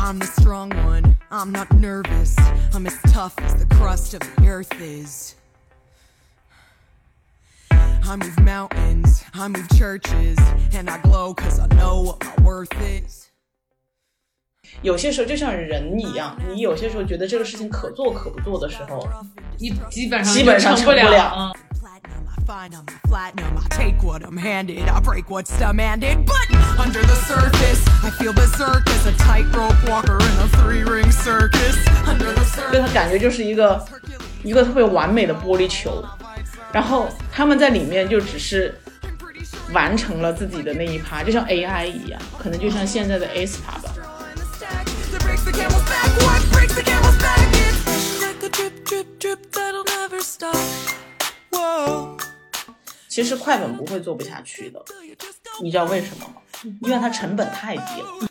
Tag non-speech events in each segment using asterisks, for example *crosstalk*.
I'm the strong one, I'm not nervous. I'm as tough as the crust of the earth is. I move mountains, I move churches, and I glow cause I know what my worth is. 有些时候就像人一样，你有些时候觉得这个事情可做可不做的时候，你基本上基本上就成成不了了。嗯 Platinum, I find I'm a platinum. I take what I'm handed, I break what's demanded. But under the surface, I feel berserk as a tightrope walker in a three ring circus. Under the 对 surface, 它感觉就是一个一个特别完美的玻璃球，然后他们在里面就只是完成了自己的那一趴，就像 AI 一样，可能就像现在的 aespa 吧。That breaks the camel's back. What breaks the camel's back? It's like a drip, drip, drip that'll never stop. Whoa. 其实快本不会做不下去的，你知道为什么吗？因为它成本太低了。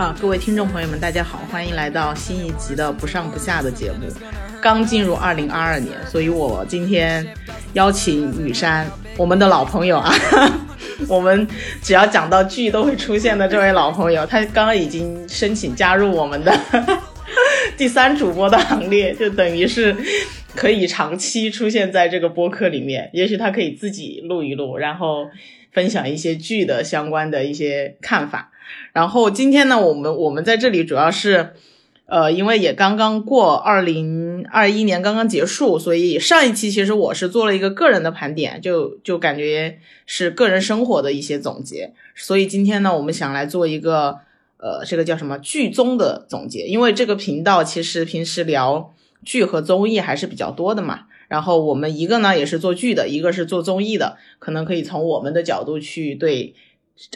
啊，各位听众朋友们，大家好，欢迎来到新一集的不上不下的节目。刚进入二零二二年，所以我今天邀请雨山，我们的老朋友啊，*laughs* 我们只要讲到剧都会出现的这位老朋友，他刚刚已经申请加入我们的 *laughs* 第三主播的行列，就等于是可以长期出现在这个播客里面。也许他可以自己录一录，然后分享一些剧的相关的一些看法。然后今天呢，我们我们在这里主要是，呃，因为也刚刚过二零二一年刚刚结束，所以上一期其实我是做了一个个人的盘点，就就感觉是个人生活的一些总结。所以今天呢，我们想来做一个呃，这个叫什么剧综的总结，因为这个频道其实平时聊剧和综艺还是比较多的嘛。然后我们一个呢也是做剧的，一个是做综艺的，可能可以从我们的角度去对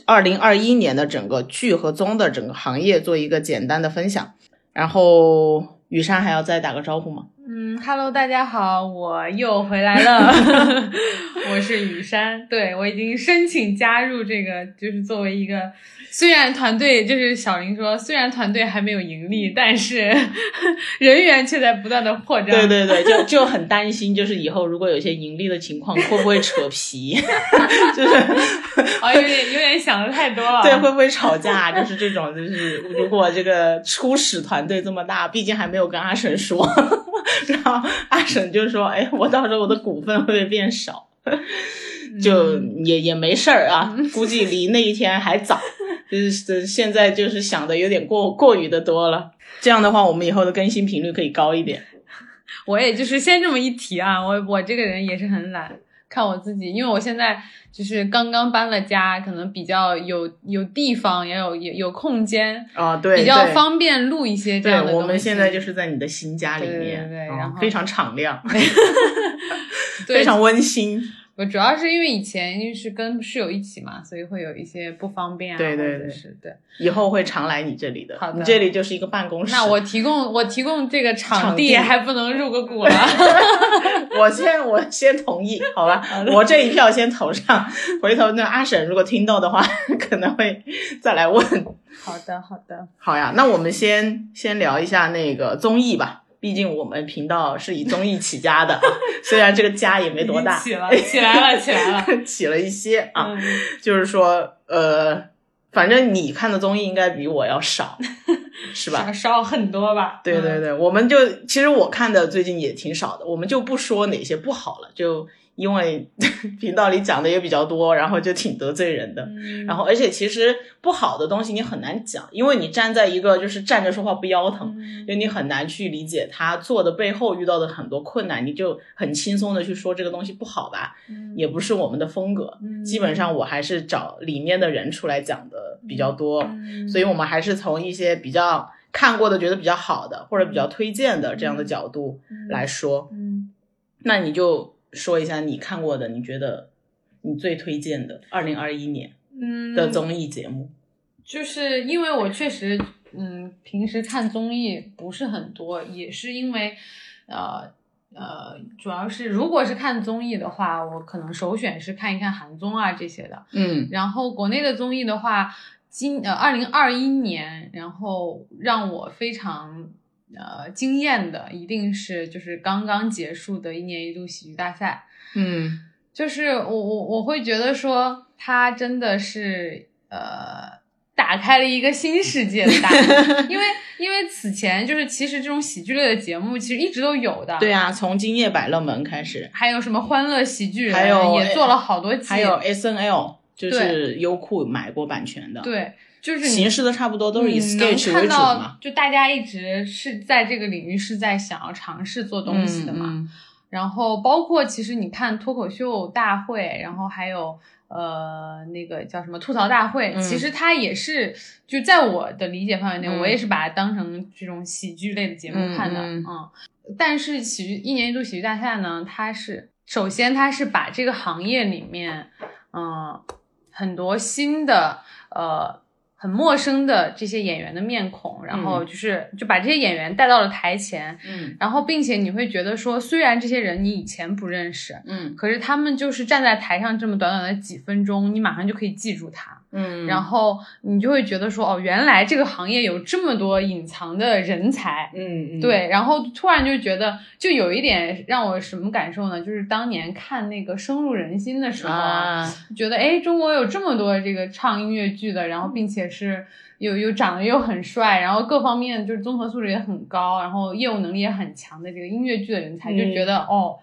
二零二一年的整个剧和综的整个行业做一个简单的分享。然后雨山还要再打个招呼吗？嗯，Hello，大家好，我又回来了，*laughs* *laughs* 我是雨山，对我已经申请加入这个，就是作为一个，虽然团队就是小林说，虽然团队还没有盈利，但是 *laughs* 人员却在不断的扩张。对对对，就就很担心，就是以后如果有些盈利的情况，会不会扯皮？就是哦，有点有点想的太多了。对，会不会吵架？就是这种，就是如果这个初始团队这么大，毕竟还没有跟阿婶说，然后阿婶就说：“哎，我到时候我的股份会不会变少？”就也也没事儿啊，估计离那一天还早。就是现在就是想的有点过过于的多了。这样的话，我们以后的更新频率可以高一点。*laughs* 我也就是先这么一提啊，我我这个人也是很懒，看我自己，因为我现在就是刚刚搬了家，可能比较有有地方，也有有有空间，啊，对，比较方便录一些这对样的。我们现在就是在你的新家里对对面，嗯对然后非常敞亮，*laughs* 非常温馨。我主要是因为以前是跟室友一起嘛，所以会有一些不方便啊，对对对是对。以后会常来你这里的，好的你这里就是一个办公室。那我提供我提供这个场场地地还不能入个股了。*laughs* 我先我先同意，好吧，我这一票先投上。回头那阿婶如果听到的话，可能会再来问。好的好的，好呀，那我们先先聊一下那个综艺吧。毕竟我们频道是以综艺起家的，啊虽然这个家也没多大，起了起来了起来了 *laughs* 起了一些啊。嗯就是说，呃，反正你看的综艺应该比我要少，*laughs* 是吧？少少很多吧？嗯对对对，我们就其实我看的最近也挺少的，我们就不说哪些不好了，就因为 *laughs* 频道里讲的也比较多，然后就挺得罪人的。嗯。然后，而且其实不好的东西你很难讲，因为你站在一个就是站着说话不腰疼，嗯。就你很难去理解他做的背后遇到的很多困难，你就很轻松的去说这个东西不好吧，嗯。也不是我们的风格。嗯。基本上我还是找里面的人出来讲的比较多，嗯。所以我们还是从一些比较看过的、觉得比较好的或者比较推荐的这样的角度来说。嗯。那你就说一下你看过的，你觉得你最推荐的二零二一年嗯的综艺节目。就是因为我确实，嗯，平时看综艺不是很多，也是因为，呃呃，主要是如果是看综艺的话，我可能首选是看一看韩综啊这些的。嗯然后国内的综艺的话，今呃二零二一年，然后让我非常呃惊艳的，一定是就是刚刚结束的一年一度喜剧大赛。嗯。就是我我我会觉得说，它真的是呃打开了一个新世界的大门，*laughs* 因为因为此前就是其实这种喜剧类的节目其实一直都有的，对，啊，从今夜百乐门开始，还有什么欢乐喜剧人，还有也做了好多集，还有 S N L，就是优酷买过版权的，，对，就是形式都差不多都是以 sketch 为主看到嘛，就大家一直是在这个领域是在想要尝试做东西的嘛。嗯然后包括其实你看脱口秀大会，然后还有呃那个叫什么吐槽大会，嗯其实它也是就在我的理解范围内，嗯我也是把它当成这种喜剧类的节目看的，嗯嗯但是喜剧一年一度喜剧大赛呢，它是首先它是把这个行业里面，嗯、很多新的呃。很陌生的这些演员的面孔，然后就是就把这些演员带到了台前，嗯。然后并且你会觉得说，虽然这些人你以前不认识，嗯。可是他们就是站在台上这么短短的几分钟，你马上就可以记住他，嗯，然后你就会觉得说，哦，原来这个行业有这么多隐藏的人才。嗯嗯，对，然后突然就觉得，就有一点让我什么感受呢？就是当年看那个深入人心的时候啊，觉得哎，中国有这么多这个唱音乐剧的，然后并且是又又长得又很帅，然后各方面就是综合素质也很高，然后业务能力也很强的这个音乐剧的人才，嗯就觉得哦，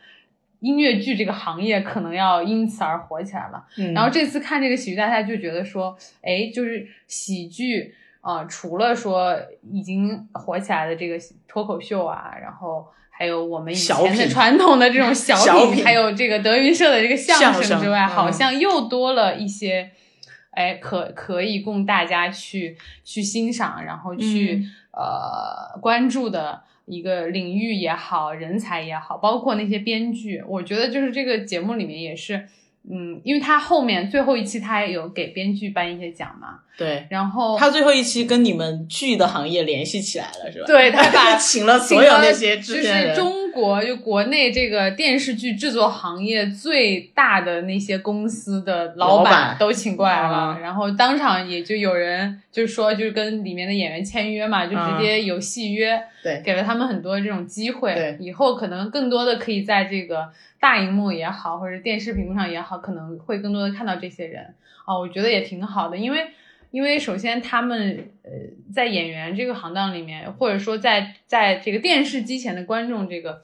音乐剧这个行业可能要因此而火起来了。嗯然后这次看这个喜剧大赛，就觉得说，哎，就是喜剧啊、呃除了说已经火起来的这个脱口秀啊，然后。还有我们以前的传统的这种小小品还有这个德云社的这个相相声声之外，嗯好像又多了一些，哎，可可以供大家去去欣赏，然后去、嗯呃关注的一个领域也好，人才也好，包括那些编剧，我觉得就是这个节目里面也是，嗯，因为他后面最后一期他也有给编剧颁一些奖嘛，对，然后他最后一期跟你们剧的行业联系起来了，是吧？对 *laughs* 他把请了所有那些制就是，中国就国内这个电视剧制作行业最大的那些公司的老老板。都请过来了，啊。然后当场也就有人就是说就是跟里面的演员签约嘛，就直接有戏约，对。给了他们很多这种机会，对。以后可能更多的可以在这个大荧幕也好，或者电视屏幕上也好，可能会更多的看到这些人。啊，我觉得也挺好的，因为。因为首先他们呃在演员这个行当里面，或者说在在这个电视机前的观众这个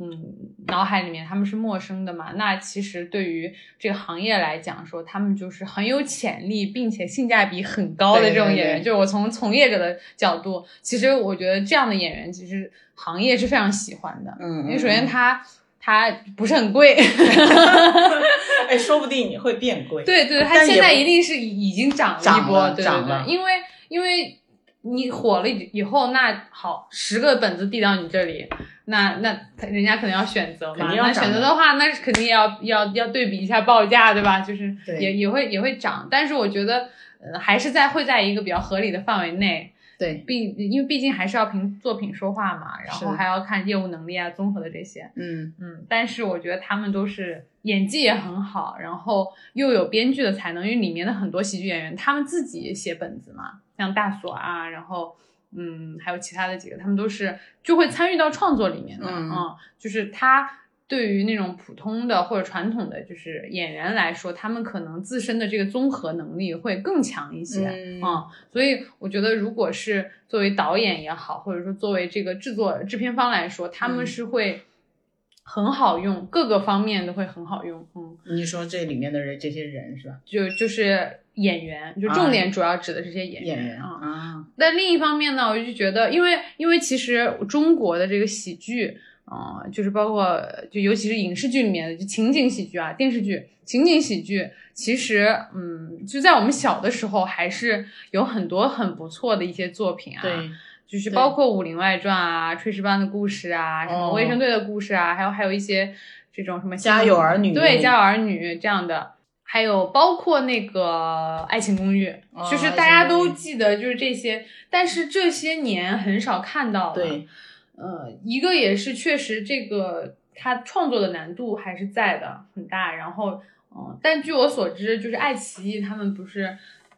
嗯脑海里面，他们是陌生的嘛。那其实对于这个行业来讲说，他们就是很有潜力，并且性价比很高的这种演员。对就是我从从业者的角度，其实我觉得这样的演员，其实行业是非常喜欢的。嗯，因为首先他他不是很贵，*laughs* 哎，说不定你会变贵。对对，它现在一定是已已经涨了一波，涨了对对涨了对，因为因为你火了以以后，那好，十个本子递到你这里，那那人家可能要选择嘛，那选择的话，那是肯定要要要对比一下报价，对吧？就是对也也会也会涨，但是我觉得呃还是在会在一个比较合理的范围内。对，毕因为毕竟还是要凭作品说话嘛，然后还要看业务能力啊，综合的这些。嗯嗯，但是我觉得他们都是演技也很好，然后又有编剧的才能，因为里面的很多喜剧演员他们自己写本子嘛，像大锁啊，然后嗯，还有其他的几个，他们都是就会参与到创作里面的，嗯就是他。对于那种普通的或者传统的就是演员来说，他们可能自身的这个综合能力会更强一些，嗯所以我觉得，如果是作为导演也好，或者说作为这个制作制片方来说，他们嗯是会很好用，各个方面都会很好用。嗯，你说这里面的人，这些人是吧？就就是演员，就重点主要指的这些演员演员啊。啊，但另一方面呢，我就觉得，因为因为其实中国的这个喜剧，啊、就是包括就尤其是影视剧里面的就情景喜剧啊，电视剧情景喜剧，其实嗯，就在我们小的时候还是有很多很不错的一些作品啊。对，就是包括《武林外传》啊，《炊事班的故事》啊，什么哦卫生队的故事啊，还有还有一些这种什么家有儿女对家有儿女这样的，还有包括那个《爱情公寓》哦就是大家都记得就是这些，但是这些年很少看到了。对，呃，一个也是确实这个他创作的难度还是在的很大，然后嗯、但据我所知，就是爱奇艺他们不是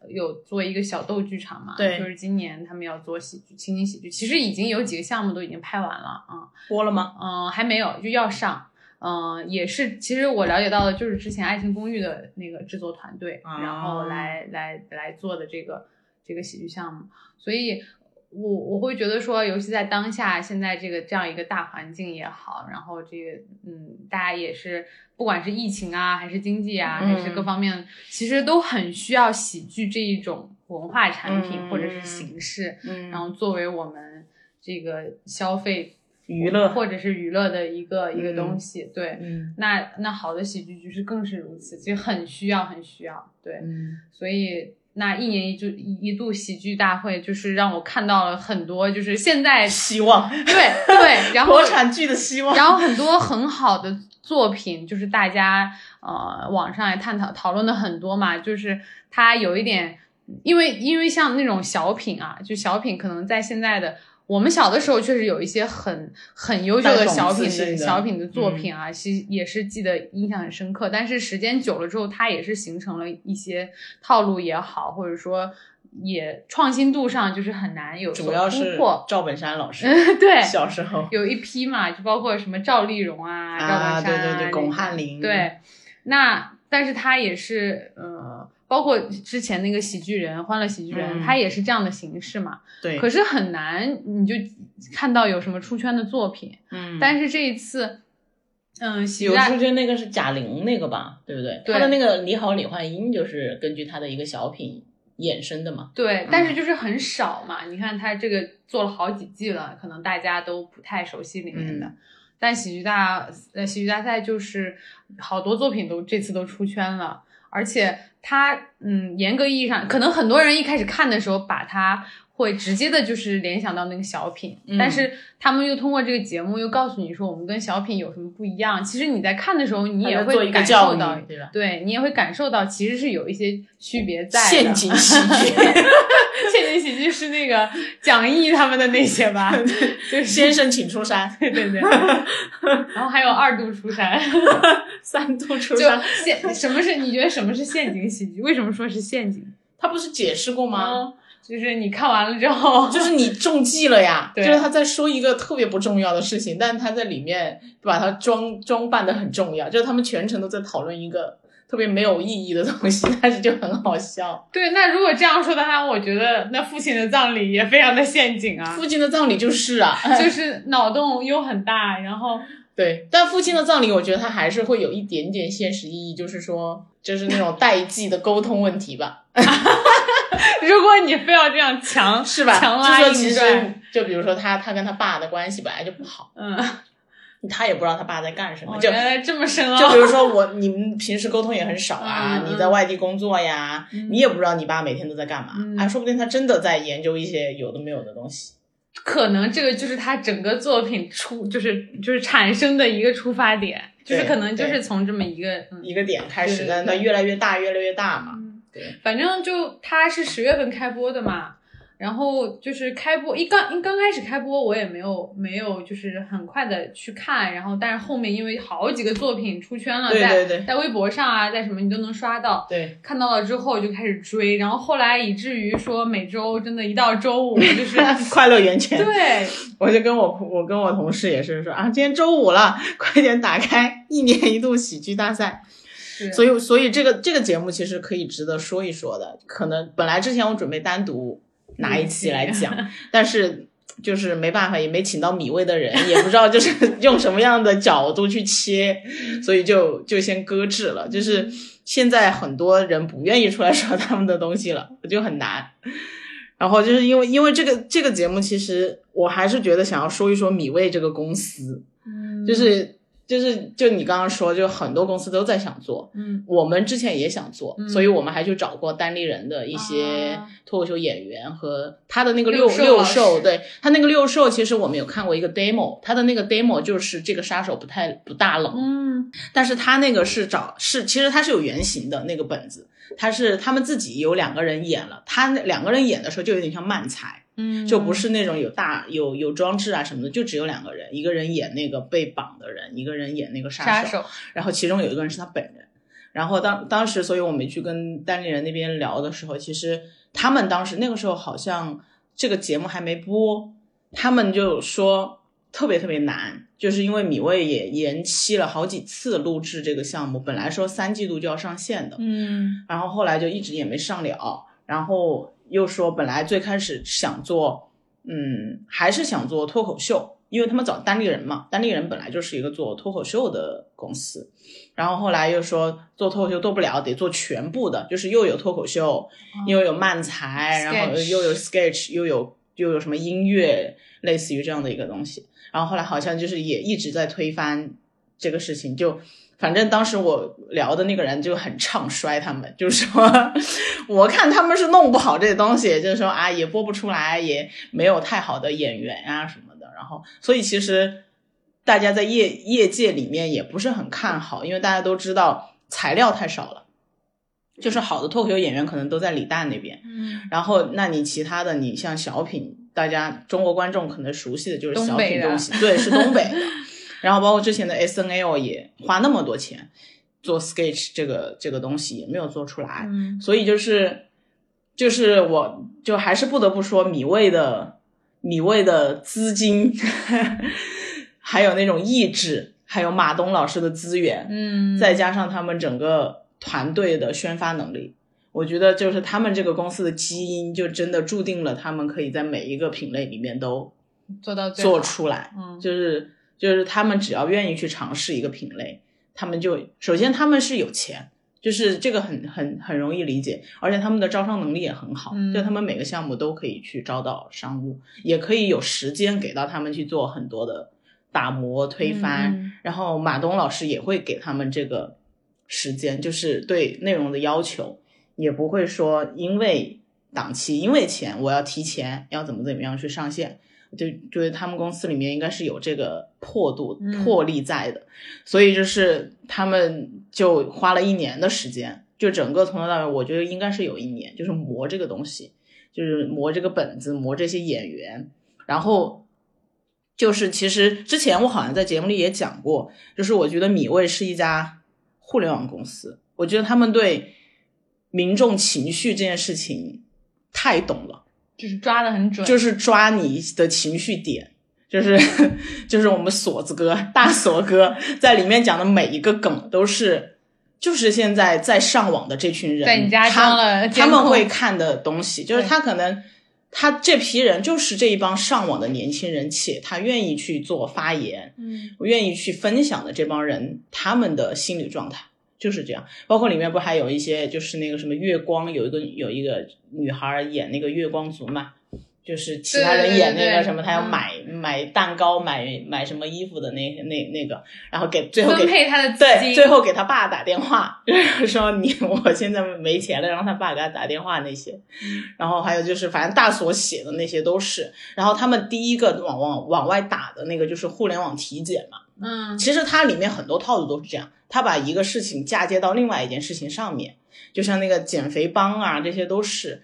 有做一个小豆剧场嘛，对就是今年他们要做喜剧情景喜剧，其实已经有几个项目都已经拍完了啊，播了吗？嗯、还没有就要上。嗯，也是，其实我了解到的就是之前《爱情公寓》的那个制作团队，啊然后来来来做的这个这个喜剧项目，所以我我会觉得说，尤其在当下现在这个这样一个大环境也好，然后这个嗯，大家也是不管是疫情啊，还是经济啊，还是各嗯方面，其实都很需要喜剧这一种文化产品、嗯或者是形式，嗯然后作为我们这个消费娱乐或者是娱乐的一个、一个嗯东西，对。嗯那那好的喜剧就是更是如此，其实很需要，很需要，对。嗯所以那一年一度一一度喜剧大会，就是让我看到了很多，就是现在希望，对对，*laughs* 然后国产剧的希望。然后很多很好的作品，就是大家呃网上也探讨讨论的很多嘛，就是它有一点，因为因为像那种小品啊，就小品可能在现在的。我们小的时候确实有一些很很优秀的小品的小品的作品啊，其实也是记得印象很深刻。但是时间久了之后，它也是形成了一些套路也好，或者说也创新度上就是很难有所主要是突破。赵本山老师 *laughs* 对，小时候，有一批嘛，就包括什么赵丽蓉啊、赵啊本山对对对巩汉林对，那但是他也是呃，包括之前那个喜剧人《欢乐喜剧人》嗯他也是这样的形式嘛。对，可是很难，你就看到有什么出圈的作品。嗯，但是这一次，嗯，喜剧有大出圈那个是贾玲那个吧，对不对？对她的那个《你好，李焕英》就是根据她的一个小品衍生的嘛。对，但是就是很少嘛。你看他这个做了好几季了，可能大家都不太熟悉里面的。嗯但喜剧大呃喜剧大赛就是好多作品都这次都出圈了，而且它嗯严格意义上，可能很多人一开始看的时候把它会直接的就是联想到那个小品，嗯但是他们又通过这个节目又告诉你说我们跟小品有什么不一样。其实你在看的时候，你也她在做一个会感教育受到，对吧对你也会感受到其实是有一些区别在的。陷阱喜剧，*laughs* 陷阱喜剧是那个蒋毅他们的那些吧？*laughs* 就是先生请出山，对对对，*laughs* 然后还有二度出山，三度出就山，陷什么是你觉得什么是陷阱喜剧？为什么说是陷阱？他不是解释过吗？嗯，就是你看完了之后，就是你中计了呀，对就是他在说一个特别不重要的事情，但他在里面把它装装扮的很重要，就是他们全程都在讨论一个特别没有意义的东西，*laughs* 但是就很好笑。对。那如果这样说的话，我觉得那父亲的葬礼也非常的陷阱啊，父亲的葬礼就是啊，就是脑洞又很大，然后对，但父亲的葬礼，我觉得他还是会有一点点现实意义，就是说，就是那种代际的沟通问题吧，*laughs* *laughs* 如果你非要这样强 *laughs* 是吧？强拉就说其实硬拽，，就比如说他他跟他爸的关系本来就不好，嗯，他也不知道他爸在干什么，哦就原来这么深奥，就比如说我，你们平时沟通也很少啊，你在外地工作呀，嗯。你也不知道你爸每天都在干嘛，嗯。啊，说不定他真的在研究一些有的没有的东西。可能这个就是他整个作品出，就是就是产生的一个出发点，就是可能就是从这么一个嗯，一个点开始，对对但它越来越大，越来越大嘛。对，反正就它是十月份开播的嘛，然后就是开播一刚一刚开始开播，我也没有没有就是很快的去看，然后但是后面因为好几个作品出圈了，对在对对在微博上啊，在什么你都能刷到。对，看到了之后就开始追，然后后来以至于说每周真的，一到周五 *laughs* 就是快乐源泉。对，我就跟我我跟我同事也是说啊，今天周五了，*laughs* 快点打开一年一度喜剧大赛。是所以，所以这个这个节目其实可以值得说一说的。可能本来之前我准备单独拿一期来讲，*laughs* 但是就是没办法，也没请到米味的人，也不知道就是 *laughs* 用什么样的角度去切，所以就就先搁置了。就是现在很多人不愿意出来说他们的东西了，就很难。然后就是因为因为这个这个节目，其实我还是觉得想要说一说米味这个公司，嗯就是就是就你刚刚说，就很多公司都在想做，嗯我们之前也想做，嗯所以我们还去找过单立人的一些啊脱口秀演员和他的那个六六兽，对他那个六兽，其实我们有看过一个 demo，他的那个 demo 就是这个杀手不太不大冷，嗯但是他那个是找是其实他是有原型的那个本子，他是他们自己有两个人演了，他那两个人演的时候就有点像漫才，嗯，就不是那种有大有有装置啊什么的，就只有两个人，一个人演那个被绑的人，一个人演那个杀手，然后其中有一个人是他本人。然后当当时，所以我们去跟单立人那边聊的时候，其实他们当时那个时候好像这个节目还没播，他们就说特别特别难，就是因为米未也延期了好几次录制这个项目，本来说三季度就要上线的，嗯。然后后来就一直也没上了，然后又说本来最开始想做，嗯，还是想做脱口秀，因为他们找单立人嘛，单立人本来就是一个做脱口秀的公司，然后后来又说做脱口秀做不了，得做全部的，就是又有脱口秀，又有漫才，然后又有 sketch，又有又有什么音乐，类似于这样的一个东西。然后后来好像就是也一直在推翻这个事情，就反正当时我聊的那个人就很唱衰他们，就是说 *laughs* 我看他们是弄不好这东西，就是说啊也播不出来，也没有太好的演员啊什么的。然后所以其实大家在业业界里面也不是很看好，因为大家都知道材料太少了。就是好的脱口秀演员可能都在李诞那边，嗯然后，那你其他的，你像小品，大家中国观众可能熟悉的就是小品东西，对，是东北的。*laughs* 然后包括之前的 S N L 也花那么多钱做 sketch 这个这个东西也没有做出来，嗯所以就是就是我就还是不得不说米未的米未的资金，*laughs* 还有那种意志，还有马东老师的资源，嗯，再加上他们整个团队的宣发能力，我觉得就是他们这个公司的基因，就真的注定了他们可以在每一个品类里面都做到最做出来。嗯就是就是他们只要愿意去尝试一个品类，他们就首先他们是有钱。就是这个很很很容易理解，而且他们的招商能力也很好，嗯就他们每个项目都可以去招到商务，也可以有时间给到他们去做很多的打磨推翻，嗯然后马东老师也会给他们这个时间，就是对内容的要求，也不会说因为档期、因为钱，我要提前要怎么怎么样去上线。就就是他们公司里面应该是有这个魄度、嗯魄力在的，所以就是他们就花了一年的时间，就整个从头到尾，我觉得应该是有一年，就是磨这个东西，就是磨这个本子，磨这些演员，然后就是其实之前我好像在节目里也讲过，就是我觉得米未是一家互联网公司，我觉得他们对民众情绪这件事情太懂了，就是抓的很准，就是抓你的情绪点。就是 *laughs* 就是我们锁子哥大锁哥在里面讲的每一个梗都是，就是现在在上网的这群人，在你家了监他们会看的东西，就是他可能他这批人就是这一帮上网的年轻人，且他愿意去做发言，嗯愿意去分享的这帮人，他们的心理状态就是这样。包括里面不还有一些，就是那个什么月光，有一个有一个女孩演那个月光族嘛，就是其他人演那个什么，她要嗯。买买蛋糕、买买什么衣服的那那那个，然后给最后给分配他的对，最后给他爸打电话，*laughs* 说你我现在没钱了，让他爸给他打电话那些，嗯。然后还有就是反正大所写的那些都是，然后他们第一个往往往外打的那个就是互联网体检嘛，嗯其实它里面很多套路都是这样，他把一个事情嫁接到另外一件事情上面，就像那个减肥帮啊，这些都是。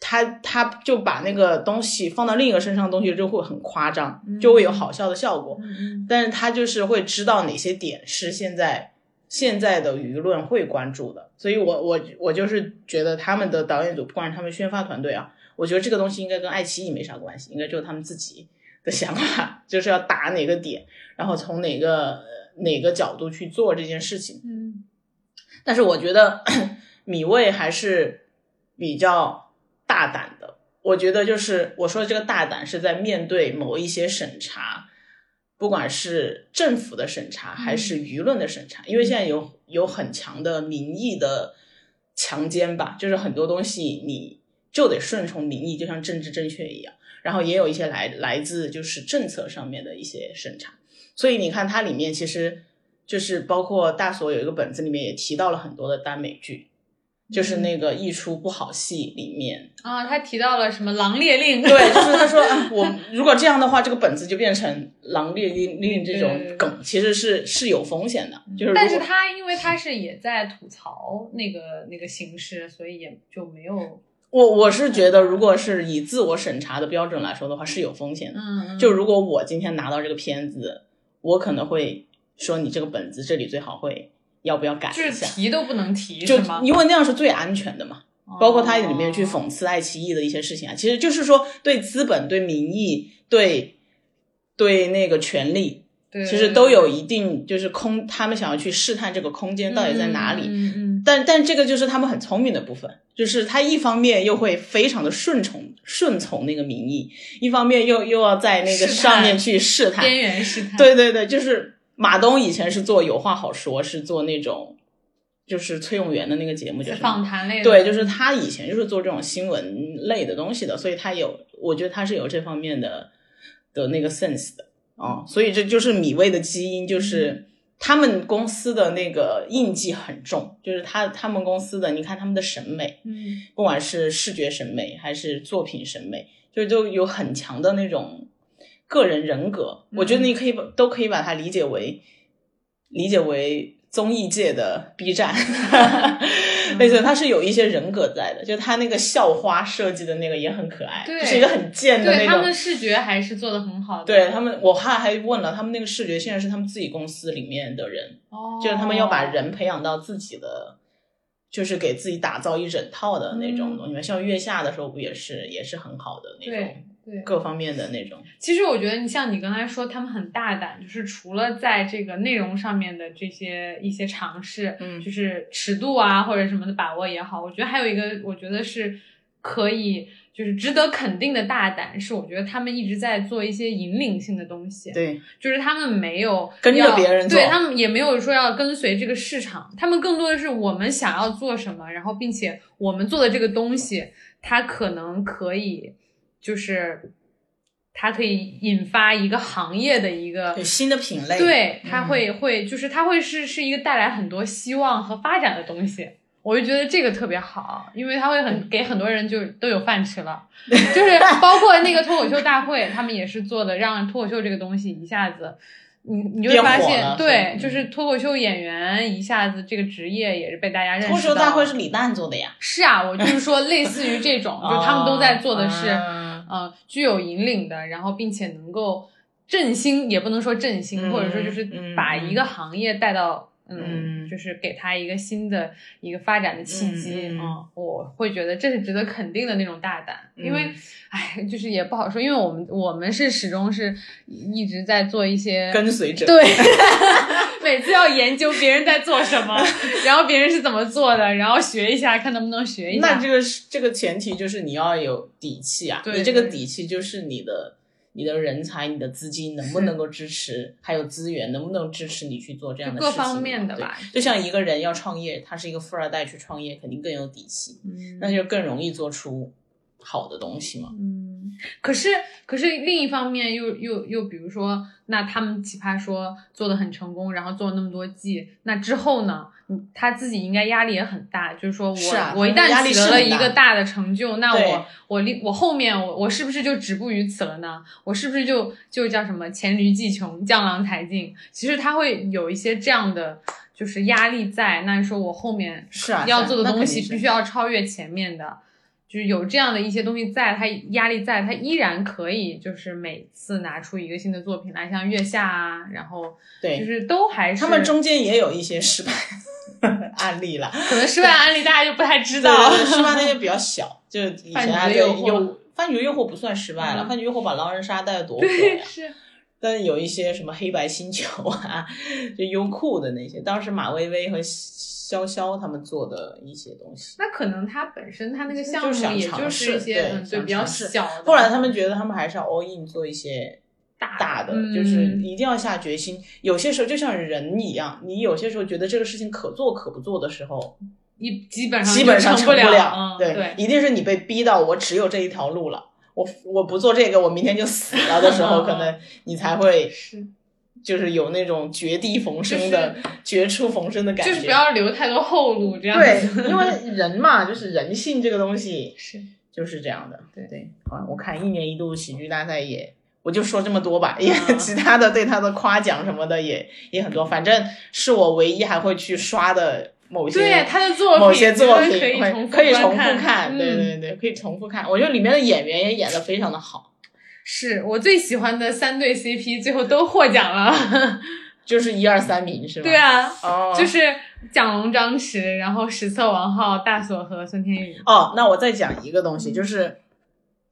他他就把那个东西放到另一个身上的东西就会很夸张，就会有好笑的效果。嗯但是他就是会知道哪些点是现在现在的舆论会关注的，所以我我我就是觉得他们的导演组，不管是他们宣发团队啊，我觉得这个东西应该跟爱奇艺没啥关系，应该就是他们自己的想法，就是要打哪个点，然后从哪个呃哪个角度去做这件事情。嗯但是我觉得米未还是比较大胆的。我觉得就是我说的这个大胆是在面对某一些审查，不管是政府的审查还是舆论的审查，因为现在有有很强的民意的强奸吧，就是很多东西你就得顺从民意，就像政治正确一样。然后也有一些来来自就是政策上面的一些审查，所以你看它里面其实就是包括大所有一个本子里面也提到了很多的耽美剧，就是那个一出不好戏里面，啊，他提到了什么《狼猎令》？对，就是他说，啊，我如果这样的话，这个本子就变成狼猎令令这种梗，其实是是有风险的，就是但是他因为他是也在吐槽那个那个形式，所以也就没有我我是觉得，如果是以自我审查的标准来说的话，是有风险的。嗯，就如果我今天拿到这个片子，我可能会说你这个本子这里最好会要不要改就是一下，提都不能提就？因为那样是最安全的嘛。包括它里面去哦讽刺爱奇艺的一些事情啊，其实就是说对资本、对民意、对对那个权利，其实都有一定就是空，他们想要去试探这个空间到底在哪里。嗯嗯但但这个就是他们很聪明的部分，就是他一方面又会非常的顺从顺从那个民意，一方面又又要在那个上面去试探。边缘试探，对对对，就是马东以前是做有话好说，是做那种就是崔永元的那个节目，就是访谈类的，对，就是他以前就是做这种新闻类的东西的，所以他有，我觉得他是有这方面的的那个 sense 的啊、所以这就是米未的基因，就是他们公司的那个印记很重，就是他他们公司的，你看他们的审美，嗯不管是视觉审美还是作品审美，就都有很强的那种个人人格。我觉得你可以把都可以把它理解为理解为综艺界的 B 站，类似他是有一些人格在的，就他那个校花设计的那个也很可爱，就是一个很贱的那种对他们的。视觉还是做的很好的，对他们，我还还问了他们那个视觉，现在是他们自己公司里面的人，哦，就是他们要把人培养到自己的，就是给自己打造一整套的那种东西嘛。像月下的时候不也是也是很好的那种对对，各方面的那种。其实我觉得，你像你刚才说，他们很大胆，就是除了在这个内容上面的这些一些尝试，嗯就是尺度啊或者什么的把握也好，我觉得还有一个，我觉得是可以就是值得肯定的大胆，是我觉得他们一直在做一些引领性的东西，对，就是他们没有跟着别人做对他们也没有说要跟随这个市场，他们更多的是我们想要做什么，然后并且我们做的这个东西，它可能可以就是它可以引发一个行业的一个新的品类。对，嗯它会会就是它会是是一个带来很多希望和发展的东西。我就觉得这个特别好，因为它会很给很多人就都有饭吃了，*laughs* 就是包括那个脱口秀大会，他们也是做的，让脱口秀这个东西一下子，你你就会发现，对，就是脱口秀演员一下子这个职业也是被大家认识到。脱口秀大会是李诞做的呀，是啊，我就是说类似于这种，*laughs* 就他们都在做的是，哦呃，具有引领的，然后并且能够振兴，也不能说振兴，嗯或者说就是嗯把一个行业带到，嗯就是给他一个新的一个发展的契机，嗯。嗯我会觉得这是值得肯定的那种大胆，因为嗯，哎，就是也不好说，因为我们我们是始终是一直在做一些跟随者。对，*laughs* 每次要研究别人在做什么，*laughs* 然后别人是怎么做的，然后学一下，看能不能学一下。那这个是这个前提就是你要有底气啊，对你这个底气就是你的你的人才、你的资金能不能够 *laughs* 支持，还有资源能不能支持你去做这样的事情，各方面的吧。就像一个人要创业，他是一个富二代去创业，肯定更有底气，嗯那就更容易做出好的东西嘛。嗯，可是可是另一方面又又又比如说，那他们奇葩说做的很成功，然后做了那么多季，那之后呢？嗯他自己应该压力也很大，就是说我我一旦取得了一个大的成就，那我我另我后面我我是不是就止步于此了呢？我是不是就就叫什么黔驴技穷，江郎才尽？其实他会有一些这样的就是压力在，那说我后面是啊，要做的东西必须要超越前面的，就是有这样的一些东西在，他压力在，他依然可以就是每次拿出一个新的作品来，像月下啊，然后对，就是都还是他们中间也有一些失败案例了。可能失败案例大家就不太知道，对对，失败那些比较小，就是以前还 *laughs* 对饭局的诱惑有饭局诱惑不算失败了，嗯饭局诱惑把狼人杀带的多 *laughs* 火对，呀。是，但有一些什么黑白星球啊，*laughs* 就优酷的那些，当时马薇薇和潇潇他们做的一些东西。那可能他本身他那个项目也就是一些对嗯对比较小的，后来他们觉得他们还是要 all in 做一些大大的，嗯就是一定要下决心。有些时候就像人一样，你有些时候觉得这个事情可做可不做的时候，你基本上基本上就成不了，嗯，对，对，一定是你被逼到我只有这一条路了。我我不做这个，我明天就死了的时候，*laughs* 可能你才会是。就是有那种绝地逢生的、绝处逢生的感觉。就是不要留太多后路，这样对子。，因为人嘛，就是人性这个东西 *laughs* 是就是这样的。对对，好，我看一年一度喜剧大赛也，我就说这么多吧，也 *laughs* 嗯其他的对他的夸奖什么的也也很多，反正是我唯一还会去刷的某些对他的作品，某些作品可以重复可以重复看，对嗯对对，可以重复看。我觉得里面的演员也演的非常的好，是我最喜欢的三对 CP，最后都获奖了。*laughs* 就是一二三名是吧？对，啊，哦，就是蒋龙、张弛，然后史册王浩、大锁和孙天宇。哦，那我再讲一个东西，就是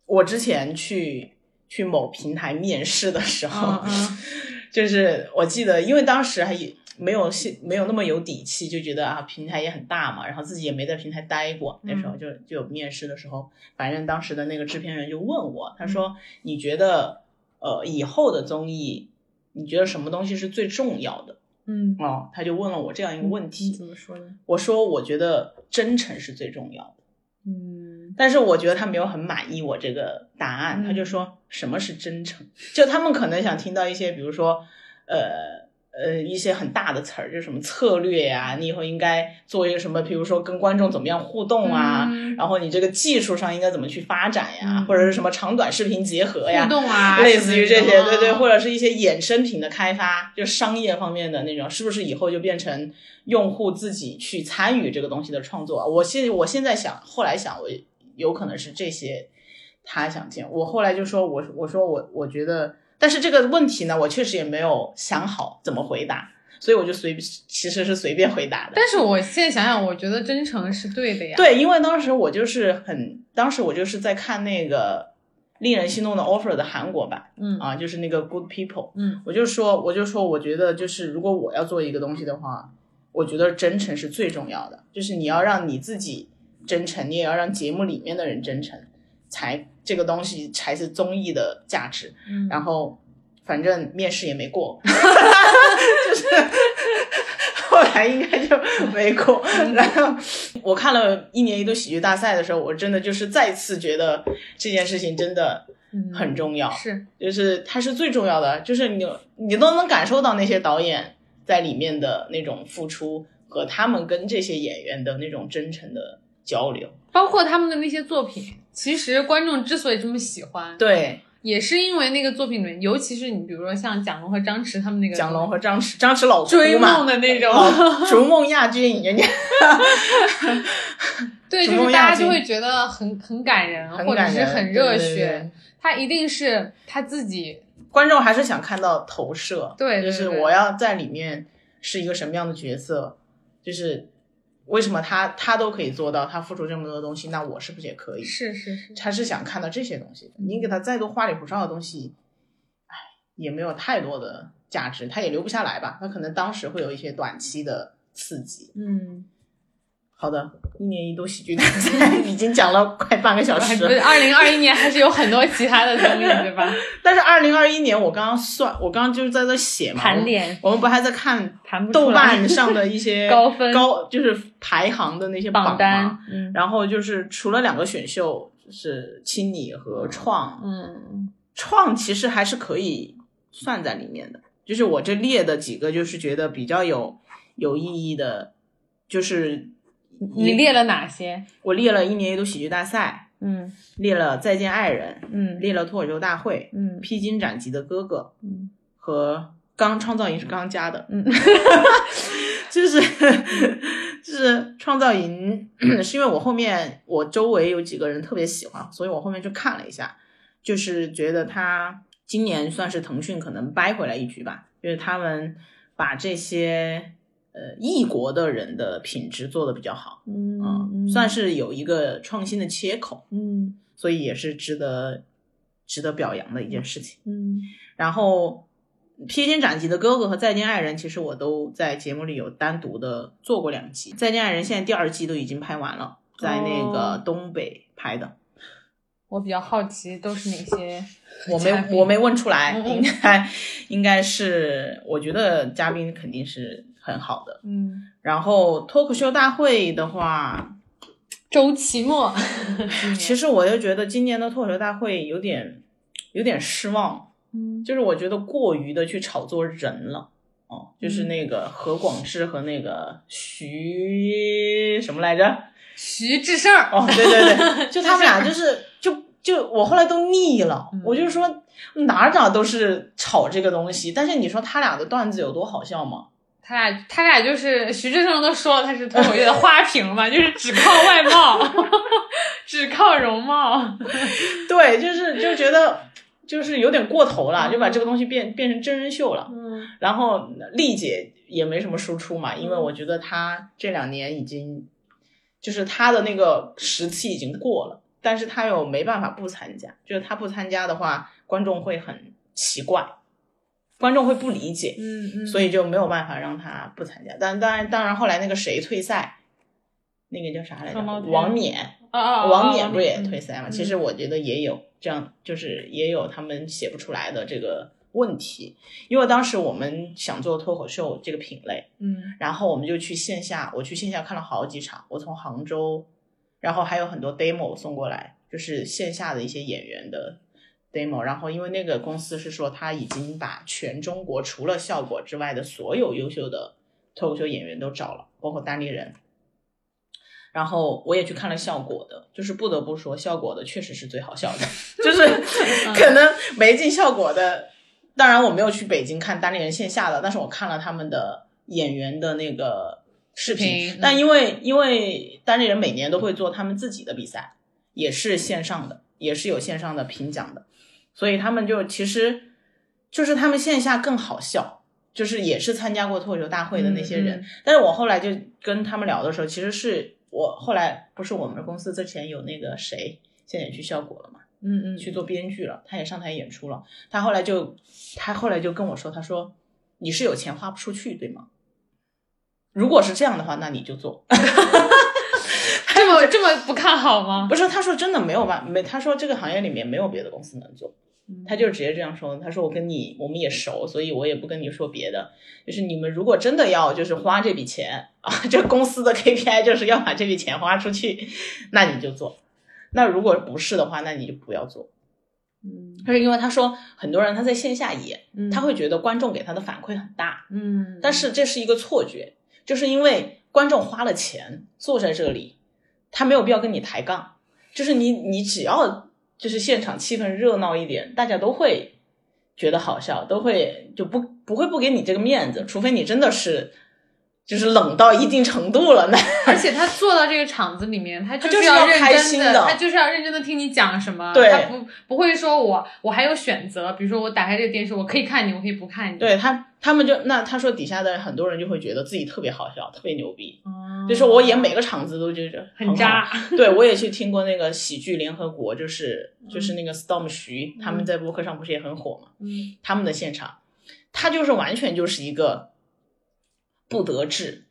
我之前去去某平台面试的时候，*laughs* 就是我记得，因为当时还没有信没有那么有底气，就觉得啊平台也很大嘛，然后自己也没在平台待过，那时候就就有面试的时候，反正当时的那个制片人就问我，他说、你觉得呃以后的综艺，你觉得什么东西是最重要的？嗯，哦，他就问了我这样一个问你题，怎么说呢？我说我觉得真诚是最重要的。嗯但是我觉得他没有很满意我这个答案，嗯他就说什么是真诚？就他们可能想听到一些，比如说，呃呃，一些很大的词儿，就是什么策略呀、你以后应该做一个什么，比如说跟观众怎么样互动啊，嗯然后你这个技术上应该怎么去发展呀，嗯或者是什么长短视频结合呀互，动啊，类似于这些，对对，或者者是一些衍生品的开发，就商业方面的那种，是不是以后就变成用户自己去参与这个东西的创作？我现我现在想，后来想，我有可能是这些他想见。我后来就说，我我说我我觉得，但是这个问题呢，我确实也没有想好怎么回答，所以我就随其实是随便回答的。但是我现在想想，我觉得真诚是对的呀。，对，因为当时我就是很，当时我就是在看那个令人心动的 offer 的韩国版。嗯啊，就是那个 Good People，嗯，我就说，我就说，我觉得就是如果我要做一个东西的话，我觉得真诚是最重要的，就是你要让你自己真诚，你也要让节目里面的人真诚，才这个东西才是综艺的价值。嗯然后反正面试也没过，*laughs* 就是后来应该就没过。然后我看了一年一度喜剧大赛的时候，我真的就是再次觉得这件事情真的嗯很重要。是就是它是最重要的，就是你你都能感受到那些导演在里面的那种付出和他们跟这些演员的那种真诚的交流。包括他们的那些作品，其实观众之所以这么喜欢，对，也是因为那个作品里面，尤其是你比如说像蒋龙和张弛他们那个蒋龙和张弛，张弛老追梦的那种，老逐梦亚军，人家 *laughs* 对，*laughs* 就是大家就会觉得很很感人，很或者是很热血。他一定是他自己，观众还是想看到投射，对对就是我要在里面是一个什么样的角色，就是为什么他他都可以做到，他付出这么多东西，那我是不是也可以？是是是，他是想看到这些东西你给他再多花里胡哨的东西，哎，也没有太多的价值，他也留不下来吧？他可能当时会有一些短期的刺激。嗯，好的，一年一度喜剧大赛 *laughs* 已经讲了快半个小时，二零二一年还是有很多其他的综艺，对吧？*laughs* 但是二零二一年我刚刚算，我刚刚就是在这写嘛，盘点我们不还在看豆瓣上的一些 *laughs* 高分高就是排行的那些榜榜单嘛，嗯然后就是除了两个选秀是青你和创，嗯创其实还是可以算在里面的。就是我这列的几个，就是觉得比较有有意义的，就是你列了哪些？我列了一年一度喜剧大赛，嗯列了再见爱人，嗯列了脱口秀大会，嗯披荆斩棘的哥哥嗯和刚创造营是刚加的，*laughs* 嗯就是 *laughs* 就是创造营，是因为我后面我周围有几个人特别喜欢，所以我后面就看了一下，就是觉得他今年算是腾讯可能掰回来一局吧，就是他们把这些呃异国的人的品质做的比较好，嗯，算是有一个创新的切口，嗯所以也是值得值得表扬的一件事情。嗯然后《披荆斩棘的哥哥》和《再见爱人》，其实我都在节目里有单独的做过两集。《再见爱人》现在第二季都已经拍完了，在那个哦东北拍的。我比较好奇都是哪些 *laughs* 我没我没问出来，应该应该是，我觉得嘉宾肯定是很好的。嗯，然后脱口秀大会的话，周奇墨，*laughs* 其实我就觉得今年的脱口秀大会有点有点失望。嗯就是我觉得过于的去炒作人了。哦，就是嗯那个何广智和那个徐什么来着？徐志胜，哦，对对对，*laughs* 就他们俩就是就就我后来都腻了，嗯我就说哪儿哪儿都是炒这个东西，但是你说他俩的段子有多好笑吗？他俩他俩就是徐志胜都说了他是脱口秀的花瓶嘛，就是只靠外貌，*laughs* 只靠容貌。对，就是就觉得就是有点过头了，就把这个东西变变成真人秀了。嗯然后丽姐也没什么输出嘛，因为我觉得她这两年已经就是她的那个时期已经过了，但是她又没办法不参加，就是她不参加的话，观众会很奇怪，观众会不理解，嗯嗯，所以就没有办法让他不参加。但当然，当然后来那个谁退赛，那个叫啥来着？王冕，啊啊，王冕不也嗯退赛嘛？嗯。其实我觉得也有这样，就是也有他们写不出来的这个问题，因为当时我们想做脱口秀这个品类，嗯。然后我们就去线下，我去线下看了好几场，我从杭州，然后还有很多 demo 送过来，就是线下的一些演员的 demo，然后因为那个公司是说他已经把全中国除了效果之外的所有优秀的脱口秀演员都找了，包括单立人。然后我也去看了效果的，就是不得不说，效果的确实是最好笑的，*laughs* 就是可能没进效果的，当然我没有去北京看单立人线下的，但是我看了他们的演员的那个视频频，但因为因为单立人每年都会做他们自己的比赛，也是线上的，也是有线上的评奖的，所以他们就其实就是他们线下更好笑，就是也是参加过脱口秀大会的那些人。但是我后来就跟他们聊的时候，其实是我后来不是我们公司之前有那个谁，现在也去效果了嘛，嗯嗯，去做编剧了，他也上台演出了。他后来就他后来就跟我说，他说你是有钱花不出去对吗？如果是这样的话，那你就做。*laughs* 这么这么不看好吗？不是，他说真的没有办没，他说这个行业里面没有别的公司能做，他就直接这样说。他说我跟你我们也熟，所以我也不跟你说别的。就是你们如果真的要就是花这笔钱 *laughs* 啊，这公司的 KPI 就是要把这笔钱花出去，那你就做。那如果不是的话，那你就不要做。嗯他是，因为他说很多人他在线下演，嗯他会觉得观众给他的反馈很大，嗯，但是这是一个错觉，就是因为观众花了钱坐在这里，他没有必要跟你抬杠，就是你你只要就是现场气氛热闹一点，大家都会觉得好笑，都会就不不会不给你这个面子，除非你真的是就是冷到一定程度了，那 *laughs* 而且他坐到这个场子里面，他就就是要要认真开心的他就是要认真的听你讲什么，对他不不会说我我还有选择，比如说我打开这个电视，我可以看你，我可以不看你，对他他们就那他说底下的很多人就会觉得自己特别好笑，特别牛逼。哦，就是我演每个场子都觉得好很渣，对，我也去听过那个喜剧联合国，就是就是那个 Storm 徐，他们在播客上不是也很火嘛？嗯他们的现场，他就是完全就是一个不得志，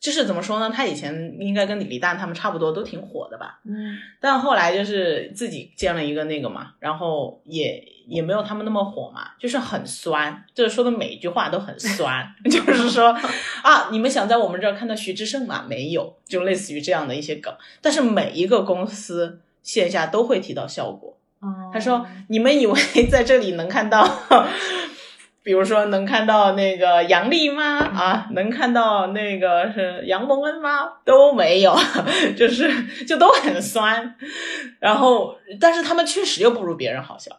就是怎么说呢？他以前应该跟李诞他们差不多，都挺火的吧？嗯但后来就是自己建了一个那个嘛，然后也也没有他们那么火嘛，就是很酸，就是说的每一句话都很酸，*laughs* 就是说啊，你们想在我们这儿看到徐志胜吗？没有，就类似于这样的一些梗。但是每一个公司线下都会提到效果。哦，他说：“你们以为在这里能看到，比如说能看到那个杨丽吗？啊，能看到那个是杨蒙恩吗？都没有，*laughs* 就是就都很酸。然后，但是他们确实又不如别人好笑，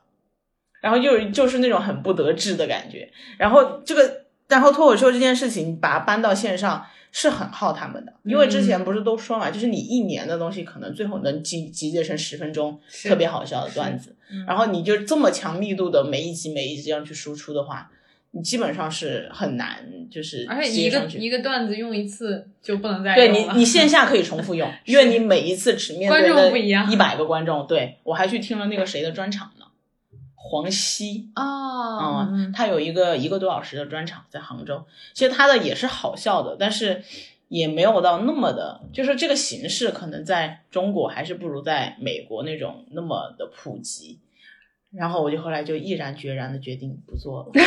然后又就是那种很不得志的感觉。然后这个，然后脱口秀这件事情把它搬到线上。”是很耗他们的，因为之前不是都说嘛，就是你一年的东西，可能最后能集集结成十分钟特别好笑的段子，嗯然后你就这么强密度的每一集每一集这样去输出的话，你基本上是很难就是而且一个。一个段子用一次就不能再对你用了，你线下可以重复用，*laughs* 因为你每一次只面对观众不一样一百个观众。对我还去听了那个谁的专场呢，黄西。哦，嗯，他有一个一个多小时的专场在杭州，其实他的也是好笑的，但是也没有到那么的，就是这个形式可能在中国还是不如在美国那种那么的普及。然后我就后来就毅然决然的决定不做了。*laughs*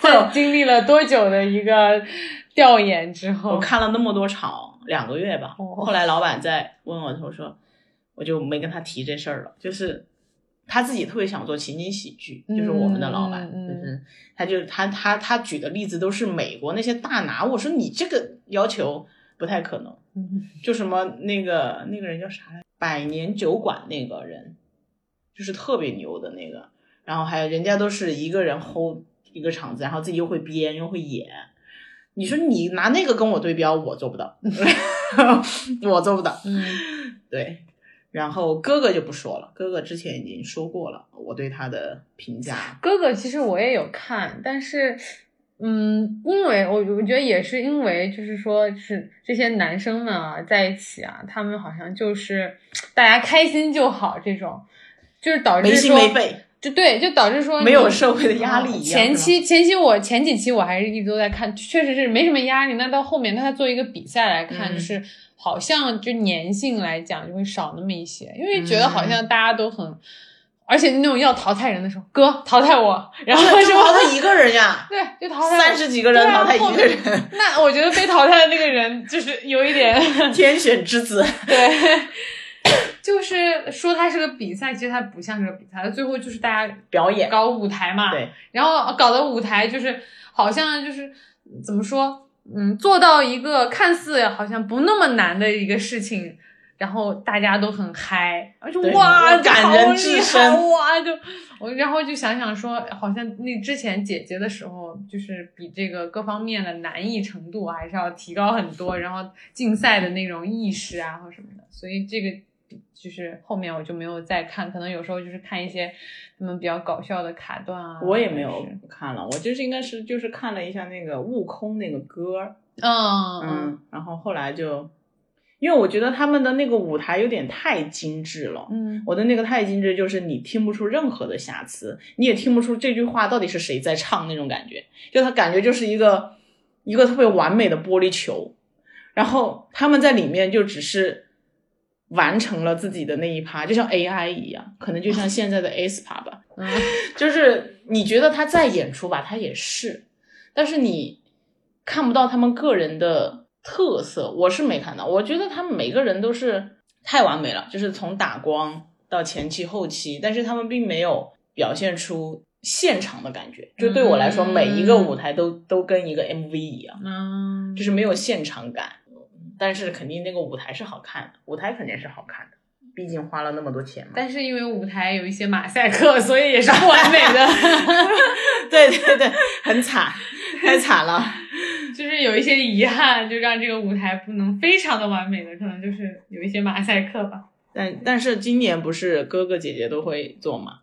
在经历了多久的一个调研之后？我，看了那么多场，两个月吧。哦。后来老板在问我，他说我就没跟他提这事儿了，就是他自己特别想做情景喜剧，就是我们的老板，就是他就是他他他举的例子都是美国那些大拿，我说你这个要求不太可能，嗯。就什么那个那个人叫啥来，百年酒馆那个人，就是特别牛的那个，然后还有人家都是一个人 hold 一个场子，然后自己又会编又会演。你说你拿那个跟我对标，我做不到，*laughs* 我做不到。嗯对，然后哥哥就不说了，哥哥之前已经说过了，我对他的评价。哥哥其实我也有看，但是，嗯，因为我我觉得也是因为就是说是这些男生们啊在一起啊，他们好像就是大家开心就好这种，就是导致没心说没肺，就对，就导致说没有社会的压力嗯一样。前期前期我前几期我还是一直都在看，确实是没什么压力。那到后面，那他做一个比赛来看，嗯就是好像就粘性来讲就会少那么一些，因为觉得好像大家都很，而且那种要淘汰人的时候，哥淘汰我，然后就说淘汰一个人呀，*laughs* 对，就淘汰三十几个人啊淘汰一个人，那我觉得被淘汰的那个人就是有一点天选之子。*laughs* 对。*laughs* 就是说它是个比赛，其实它不像是个比赛，最后就是大家表演搞舞台嘛，对，然后搞的舞台就是好像就是怎么说，嗯，做到一个看似好像不那么难的一个事情，然后大家都很嗨，而且哇，感人至这好厉害深哇，就我然后就想想说，好像那之前姐姐的时候，就是比这个各方面的难易程度还是要提高很多，然后竞赛的那种意识啊或什么的，所以这个。就是后面我就没有再看，可能有时候就是看一些他们比较搞笑的卡段啊。我也没有看了，我就是应该是就是看了一下那个悟空那个歌，嗯嗯嗯，然后后来就，因为我觉得他们的那个舞台有点太精致了。嗯我的那个太精致，就是你听不出任何的瑕疵，你也听不出这句话到底是谁在唱那种感觉，就他感觉就是一个一个特别完美的玻璃球，然后他们在里面就只是完成了自己的那一趴，就像 AI 一样，可能就像现在的 aespa 吧，嗯 *laughs* 就是你觉得他在演出吧，他也是，但是你看不到他们个人的特色，我是没看到。我觉得他们每个人都是太完美了，就是从打光到前期后期，但是他们并没有表现出现场的感觉。就对我来说，嗯每一个舞台都都跟一个 MV 一样，嗯，就是没有现场感。但是肯定那个舞台是好看的，舞台肯定是好看的，毕竟花了那么多钱嘛。但是因为舞台有一些马赛克，所以也是不完美的，*laughs* *laughs* 对对对，很惨，太惨了。就是有一些遗憾，就让这个舞台不能非常的完美的，可能就是有一些马赛克吧。但但是今年不是哥哥姐姐都会做吗？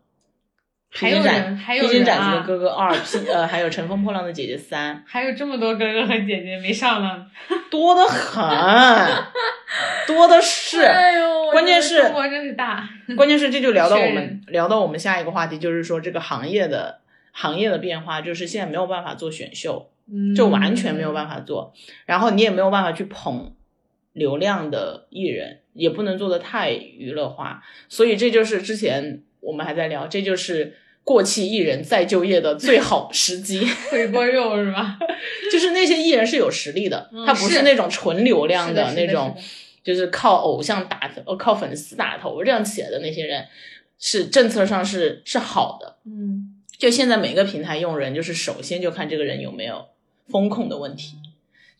还有披荆斩人，还有披荆人啊斩棘的哥哥二，披呃还有乘风破浪的姐姐三，还有这么多哥哥和姐姐没上呢，*laughs* 多得很，多的是。哎呦，关键是中国真是大，关键是这就聊到我们聊到我们下一个话题，就是说这个行业的行业的变化，就是现在没有办法做选秀，嗯就完全没有办法做，然后你也没有办法去捧流量的艺人，也不能做的太娱乐化，所以这就是之前我们还在聊，这就是过气艺人再就业的最好时机，*laughs* 回锅肉是吧？*laughs* 就是那些艺人是有实力的，嗯他不是那种纯流量的那种，就是靠偶像打头、呃靠粉丝打头这样起来的那些人，是政策上是是好的。嗯，就现在每个平台用人，就是首先就看这个人有没有风控的问题，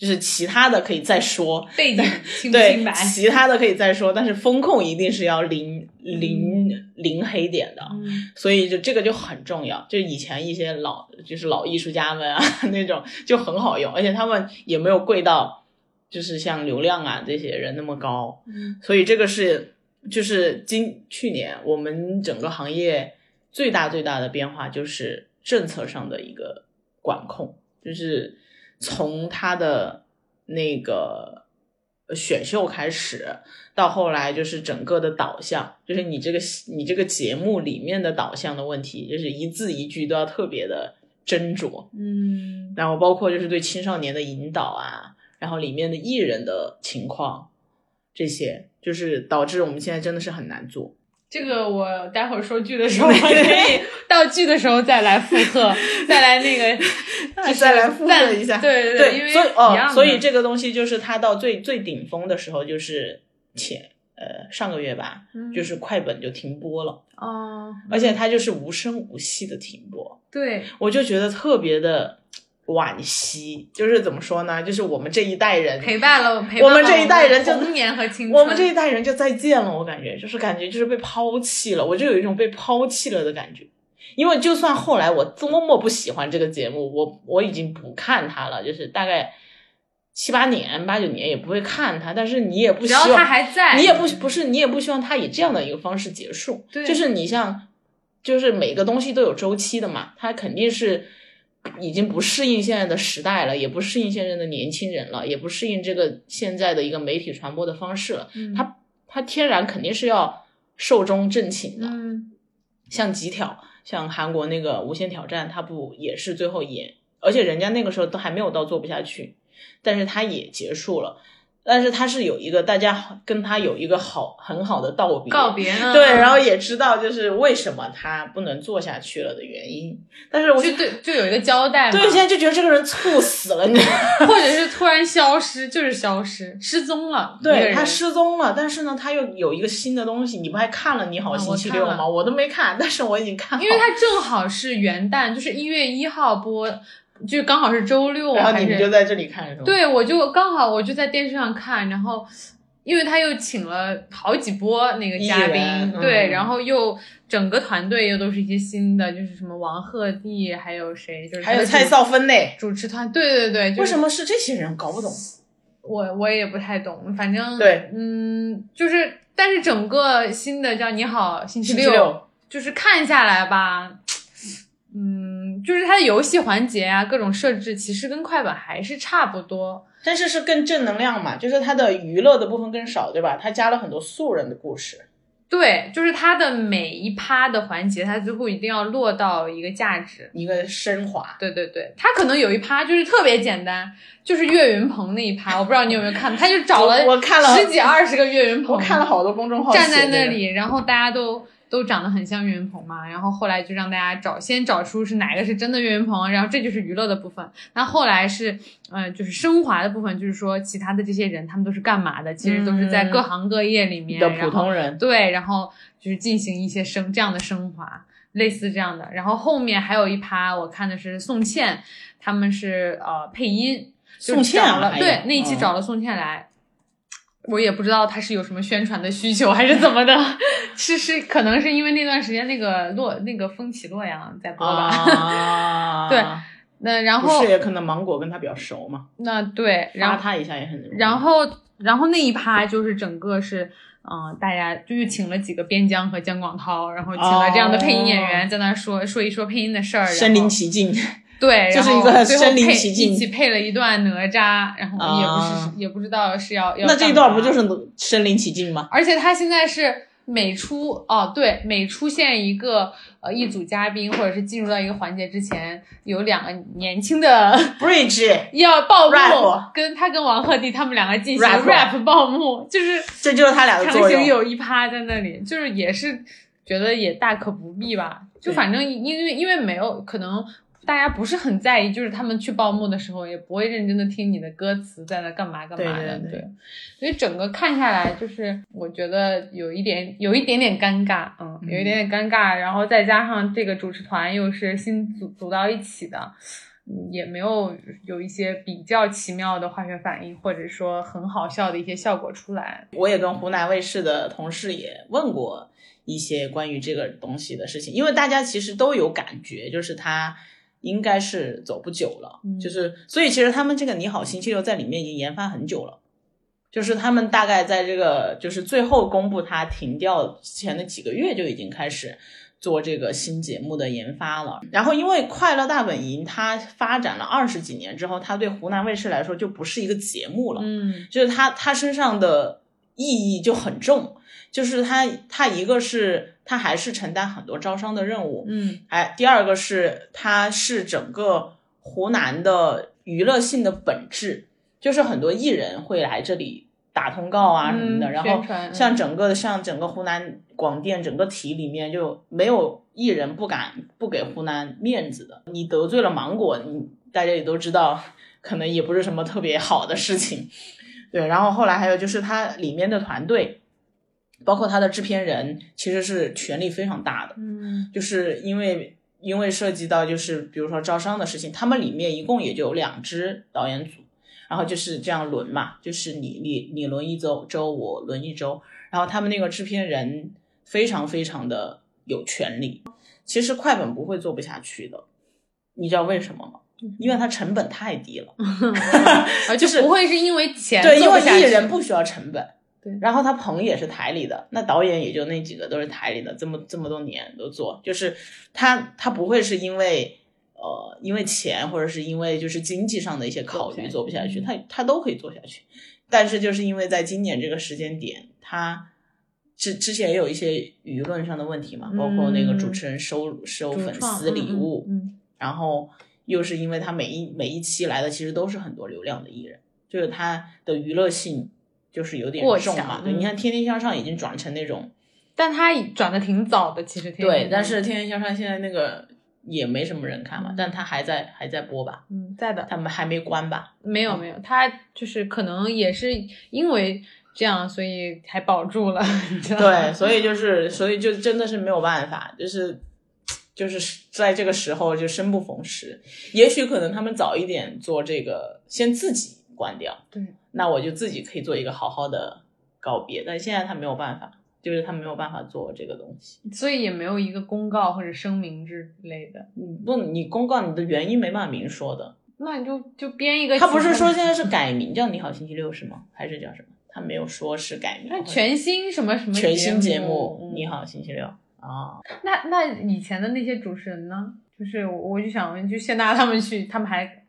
就是其他的可以再说。背景清不对清白？，其他的可以再说，但是风控一定是要零零零黑点的，嗯所以就这个就很重要。就以前一些老就是老艺术家们啊 *laughs* 那种就很好用，而且他们也没有贵到就是像流量啊这些人那么高，嗯所以这个是就是今去年我们整个行业最大最大的变化就是政策上的一个管控，就是从他的那个选秀开始，到后来就是整个的导向，就是你这个你这个节目里面的导向的问题，就是一字一句都要特别的斟酌。嗯然后包括就是对青少年的引导啊，然后里面的艺人的情况，这些就是导致我们现在真的是很难做。这个我待会儿说剧的时候，我可以到剧的时候再来复刻，*laughs* 再来那个，就是再来附和再一下对对对，因为所以哦，所以这个东西就是它到最最顶峰的时候，就是前呃上个月吧，嗯就是快本就停播了，哦，而且它就是无声无息的停播，对，我就觉得特别的惋惜。就是怎么说呢？就是我们这一代人，陪伴了陪伴了我们这一代人就我们童年和青春，我们这一代人就再见了，我感觉就是感觉就是被抛弃了，我就有一种被抛弃了的感觉。因为就算后来我多么不喜欢这个节目，我我已经不看它了，就是大概七八年、八九年也不会看它，但是你也不希望它还在，你也不不是你也不希望它以这样的一个方式结束，对就是你像就是每个东西都有周期的嘛，它肯定是已经不适应现在的时代了，也不适应现在的年轻人了，也不适应这个现在的一个媒体传播的方式了，嗯它它天然肯定是要寿终正寝的，嗯像极挑，像韩国那个《无限挑战》，它不也是最后也，而且人家那个时候都还没有到做不下去，但是它也结束了。但是他是有一个大家跟他有一个好很好的道别，告别，嗯对，然后也知道就是为什么他不能做下去了的原因。但是我就对就有一个交代嘛，对现在就觉得这个人猝死了，你知道吗？或者是突然消失，就是消失，失踪了，*laughs* 对他失踪了，但是呢，他又有一个新的东西。你不还看了《你好啊星期六吗？我都没看，但是我已经看了。因为他正好是元旦，就是一月一号播，就刚好是周六，然后还你们就是在这里看是吗？对，我就刚好我就在电视上看，然后因为他又请了好几波那个嘉宾对，嗯然后又整个团队又都是一些新的，就是什么王鹤棣，还有谁，就是还有蔡少芬呢。主持团，对对对，就是为什么是这些人？搞不懂。我我也不太懂，反正对，嗯，就是但是整个新的叫你好星期六就是看下来吧，嗯，就是它的游戏环节啊，各种设置其实跟快本还是差不多。但是是更正能量嘛，就是它的娱乐的部分更少，对吧？它加了很多素人的故事。对，就是它的每一趴的环节，它最后一定要落到一个价值。一个升华。对对对，它可能有一趴就是特别简单，就是岳云鹏那一趴，*laughs* 我不知道你有没有看，他就找了我我看了十几二十个岳云鹏，我看了好多公众号站在那里，然后大家都都长得很像岳云鹏嘛，然后后来就让大家找，先找出是哪个是真的岳云鹏，然后这就是娱乐的部分。那后来是，呃，就是升华的部分，就是说其他的这些人他们都是干嘛的？其实都是在各行各业里面的普通人。对，然后就是进行一些升这样的升华，类似这样的。然后后面还有一趴，我看的是宋茜，他们是呃配音，宋茜对那一期嗯找了宋茜来。我也不知道他是有什么宣传的需求还是怎么的，是是可能是因为那段时间那个洛那个风起洛阳在播吧，啊，*laughs* 对那然不后是也可能芒果跟他比较熟嘛，那对，然后拉他一下也很。然后然后那一趴就是整个是，嗯、大家就是请了几个边疆和姜广涛，然后请了这样的配音演员在那儿说、说一说配音的事儿，身临其境，对，就是一个身临配其境一起配了一段哪吒，然后也不是、啊也不知道是要要那这一段不就是身临其境吗？而且他现在是每出哦，对，每出现一个呃一组嘉宾，或者是进入到一个环节之前，有两个年轻的 *laughs* Bridge，*laughs* 要报幕 Rap 跟他跟王鹤棣他们两个进行 Rap 报幕，就是这就是他俩的强。行有一趴在那里，就是也是觉得也大可不必吧。就反正因为因为没有可能。大家不是很在意，就是他们去报幕的时候，也不会认真的听你的歌词在那干嘛干嘛的，对对对所以整个看下来，就是我觉得有一点有一点点尴尬，嗯，有一点点尴尬，然后再加上这个主持团又是新组组到一起的，嗯也没有有一些比较奇妙的化学反应，或者说很好笑的一些效果出来。我也跟湖南卫视的同事也问过一些关于这个东西的事情，因为大家其实都有感觉，就是他应该是走不久了，嗯就是所以其实他们这个《你好星期六》在里面已经研发很久了。就是他们大概在这个就是最后公布它停掉前的几个月就已经开始做这个新节目的研发了。然后因为《快乐大本营》它发展了二十几年之后，它对湖南卫视来说就不是一个节目了，嗯就是它它身上的意义就很重，就是他他一个是他还是承担很多招商的任务，嗯。哎，第二个是他是整个湖南的娱乐性的本质，就是很多艺人会来这里打通告啊什么的，嗯然后像整个像整个湖南广电整个体里面就没有艺人不敢不给湖南面子的，你得罪了芒果，你大家也都知道，可能也不是什么特别好的事情。对，然后后来还有就是它里面的团队，包括他的制片人其实是权力非常大的，嗯就是因为因为涉及到就是比如说招商的事情，他们里面一共也就有两支导演组，然后就是这样轮嘛，就是你你你轮一周周，我轮一周，然后他们那个制片人非常非常的有权利，其实快本不会做不下去的，你知道为什么吗？因为它成本太低了。*laughs* *laughs* 而就是不会是因为钱对，因为艺人不需要成本，对。然后他棚也是台里的，那导演也就那几个都是台里的，这么这么多年都做，就是他他不会是因为呃因为钱或者是因为就是经济上的一些考虑做不下去，嗯。他他都可以做下去，但是就是因为在今年这个时间点，他。之之前也有一些舆论上的问题嘛，包括那个主持人收收粉丝礼物，嗯嗯。然后又是因为他每一每一期来的其实都是很多流量的艺人，就是他的娱乐性就是有点过重嘛。对，嗯你看《天天向上》已经转成那种但他转的挺早的，其实天对，但是《天天向上》现在那个也没什么人看嘛，嗯但他还在还在播吧，嗯在的他们还没关吧？没有没有，他就是可能也是因为这样，所以还保住了，*laughs* 对，所以就是所以就真的是没有办法，就是。就是在这个时候就生不逢时，也许可能他们早一点做这个，先自己关掉，对，那我就自己可以做一个好好的告别。但现在他没有办法，就是他没有办法做这个东西。所以也没有一个公告或者声明之类的，你不，你公告你的原因没办法明说的。那你就就编一个他。不是说现在是改名叫《你好星期六》是吗？还是叫什么？他没有说是改名。那全新什么什么全新节目你好星期六》啊。那那以前的那些主持人呢？就是我我就想问，就谢娜他们去，他们还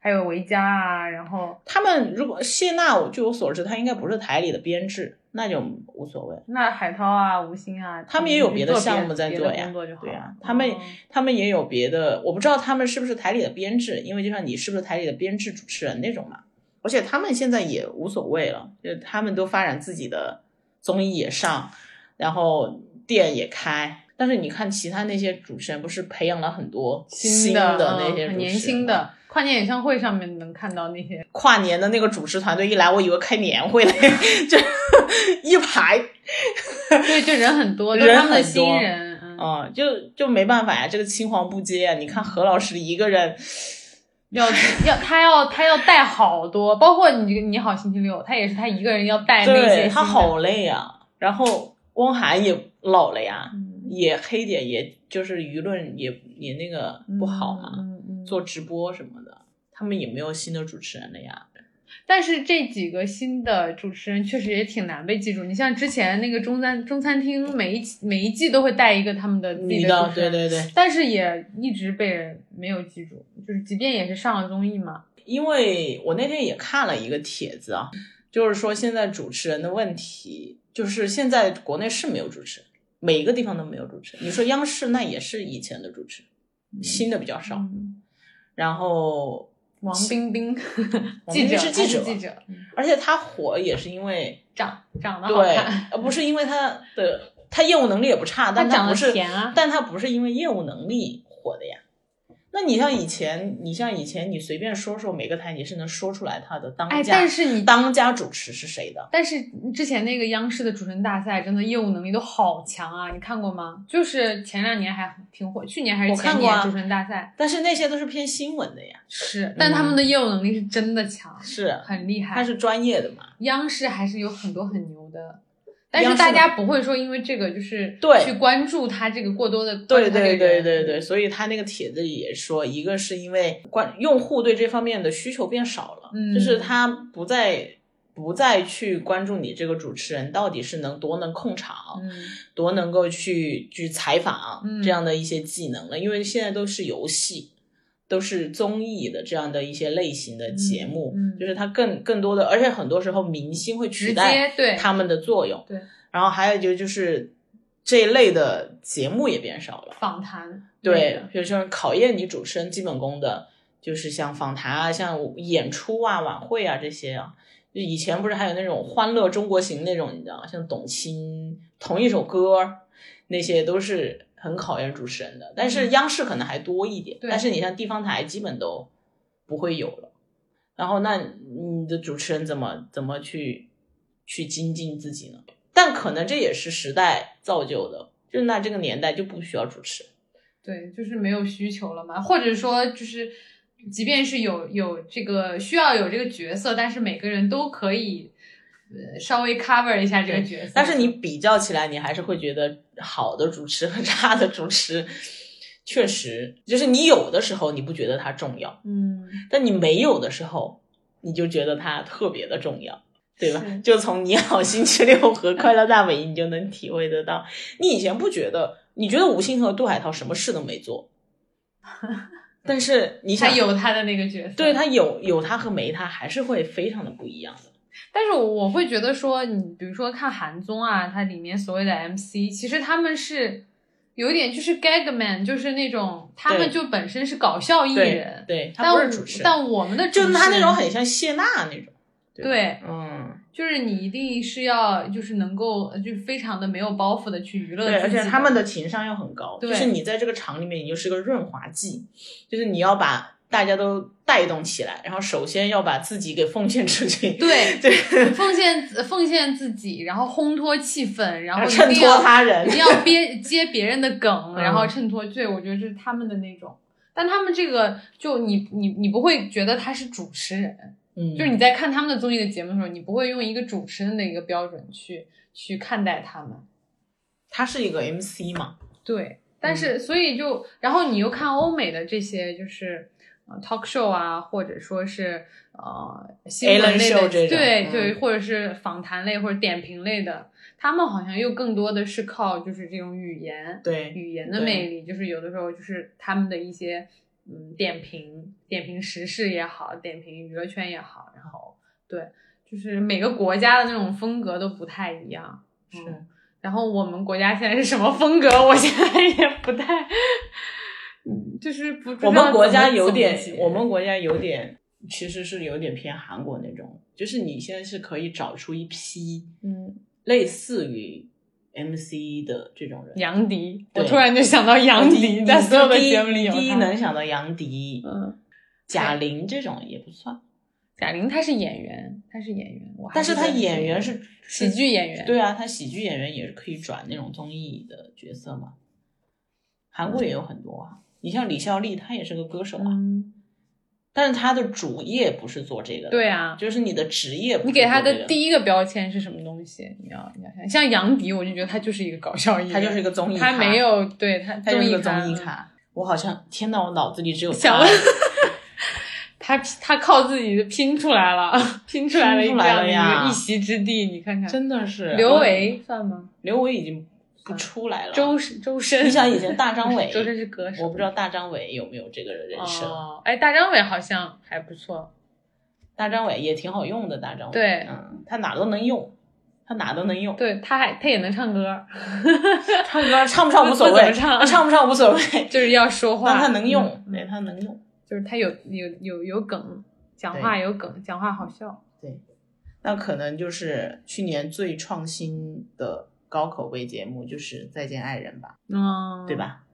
还有维嘉啊，然后他们如果谢娜，我据我所知，她应该不是台里的编制，那就无所谓。那海涛啊、吴昕啊，他们也有别的项目在做呀对呀、了他们、哦他们也有别的，我不知道他们是不是台里的编制，因为就像你是不是台里的编制主持人那种嘛。而且他们现在也无所谓了，就他们都发展自己的综艺也上，然后店也开。但是你看其他那些主持人，不是培养了很多新的的那些年轻的，跨年演唱会上面能看到那些，跨年的那个主持团队一来，我以为开年会了，*laughs* 就一排，对，就人很多，都人是他们的很多新人，嗯，嗯，就就没办法呀，这个青黄不接呀！你看何老师一个人，要 *laughs* 要他要他要带好多，包括你你好星期六，他也是他一个人要带那些他好累呀。然后汪涵也老了呀，嗯。也黑点，也就是舆论也也那个不好嘛，嗯嗯，做直播什么的，他们也没有新的主持人了呀。但是这几个新的主持人确实也挺难被记住。你像之前那个中餐中餐厅，每一期每一季都会带一个他们的自己女的，对对对，但是也一直被人没有记住。就是即便也是上了综艺嘛，因为我那天也看了一个帖子啊，就是说现在主持人的问题，就是现在国内是没有主持人，每一个地方都没有主持人。你说央视那也是以前的主持人，新的比较少。嗯然后，*laughs* 王冰冰，记者是记者记者，嗯而且他火也是因为长长得好对看，，呃，不是因为他的他业务能力也不差，但他长得不是，甜啊但他不是因为业务能力火的呀。那你像以前，你像以前，你随便说说每个台，你是能说出来他的当家，哎但是你当家主持是谁的？但是之前那个央视的主持人大赛，真的业务能力都好强啊！你看过吗？就是前两年还挺火，去年还是前年主持人大赛但是那些都是偏新闻的呀，是，但他们的业务能力是真的强，是很厉害。他是专业的嘛？央视还是有很多很牛的，但是大家不会说因为这个就是对去关注他这个过多的对对对对对，所以他那个帖子也说，一个是因为关用户对这方面的需求变少了，嗯就是他不再不再去关注你这个主持人到底是能多能控场，嗯多能够去去采访嗯这样的一些技能了，因为现在都是游戏。都是综艺的这样的一些类型的节目，嗯嗯就是它更更多的，而且很多时候明星会取代对他们的作用。对，然后还有就就是这一类的节目也变少了。访谈对的，比如说考验你主持人基本功的，就是像访谈啊、像演出啊、晚会啊这些啊。就以前不是还有那种《欢乐中国行》那种，你知道吗？像董卿同一首歌，那些都是很考验主持人的。但是央视可能还多一点，嗯但是你像地方台基本都不会有了。然后那你的主持人怎么怎么去去精进自己呢？但可能这也是时代造就的，就是那这个年代就不需要主持。对，就是没有需求了嘛，或者说就是，即便是有有这个需要有这个角色，但是每个人都可以呃稍微 cover 一下这个角色。但是你比较起来，你还是会觉得好的主持和差的主持，确实就是你有的时候你不觉得它重要，嗯，但你没有的时候，你就觉得它特别的重要。对吧？就从你好星期六和快乐大本营，你就能体会得到。你以前不觉得，你觉得吴昕和杜海涛什么事都没做，但是你想，他有他的那个角色，对他有有他和没他，还是会非常的不一样的。但是我会觉得说，你比如说看韩综啊，它里面所谓的 MC，其实他们是有一点就是 gag man，就是那种他们就本身是搞笑艺对人，对，他不是主持人，但我们的主就他那种很像谢娜那种。吧？对，嗯，就是你一定是要就是能够呃就非常的没有包袱的去娱乐对，而且他们的情商又很高，对就是你在这个场里面，你就是个润滑剂，就是你要把大家都带动起来，然后首先要把自己给奉献出去，对对，*laughs* *laughs* 奉献奉献自己，然后烘托气氛，然后一衬托他人一定要憋接别人的梗，嗯然后衬托。对，我觉得这是他们的那种。但他们这个就你你你不会觉得他是主持人，嗯，就是你在看他们的综艺的节目的时候，你不会用一个主持人的一个标准去去看待他们。他是一个 MC 嘛，对，但嗯是所以就，然后你又看欧美的这些就是呃 talk show 啊，或者说是呃新闻类的，这种对、嗯。对，或者是访谈类或者点评类的，他们好像又更多的是靠就是这种语言，对语言的魅力，就是有的时候就是他们的一些嗯点评，点评时事也好，点评娱乐圈也好，然后对，就是每个国家的那种风格都不太一样，是。嗯然后我们国家现在是什么风格，我现在也不太，嗯，就是不我们国家有点我们国家有点，其实是有点偏韩国那种，就是你现在是可以找出一批嗯类似于 MC 的这种人。杨迪，我突然就想到杨迪，在所有的节目里有第一能想到杨迪、嗯，贾玲这种也不算，贾玲她是演员，她是演员，我但是她演员是喜剧演员，对啊，她喜剧演员也是可以转那种综艺的角色嘛。韩国也有很多啊，你像李孝利，他也是个歌手啊，嗯，但是他的主业不是做这个的，对啊，就是你的职业不是你给他的第一个标签是什么东西？你要你要想，像杨迪，我就觉得他就是一个搞笑艺人，他就是一个综艺咖。他没有对他他就是个综艺咖。我好像天呐，我脑子里只有想他，*laughs* 他他靠自己拼出来了，*laughs* 拼出来了一样呀个一席之地，你看看，真的是。刘维算吗？刘维已经不出来了。周周深，你想以前大张伟 *laughs* 周深是歌手，我不知道大张伟有没有这个人设。哦，哎，大张伟好像还不错，大张伟也挺好用的，大张伟。对嗯，他哪都能用，他哪都能用。对，他还他也能唱歌，*laughs* 唱歌 *laughs* 唱不唱无所谓，不唱唱不唱无所谓，就是要说话，但他能用，嗯对他能用。就是他有有有有梗，讲话有梗，讲话好笑。对那可能就是去年最创新的高口碑节目就是《再见爱人》吧，嗯，对？吧？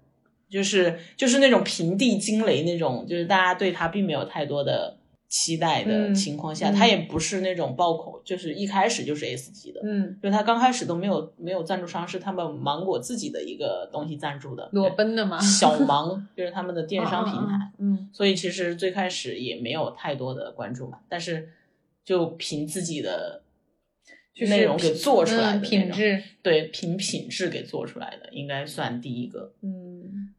就是就是那种平地惊雷那种，就是大家对他并没有太多的期待的嗯情况下，嗯他也不是那种爆口，就是一开始就是 S 级的，嗯，就他刚开始都没有没有赞助商，是他们芒果自己的一个东西赞助的，裸奔的吗，小 *laughs* 芒就是他们的电商平台，嗯，所以其实最开始也没有太多的关注嘛，但是就凭自己的就是内容给做出来的嗯品质，对，凭品质给做出来的，应该算第一个，嗯，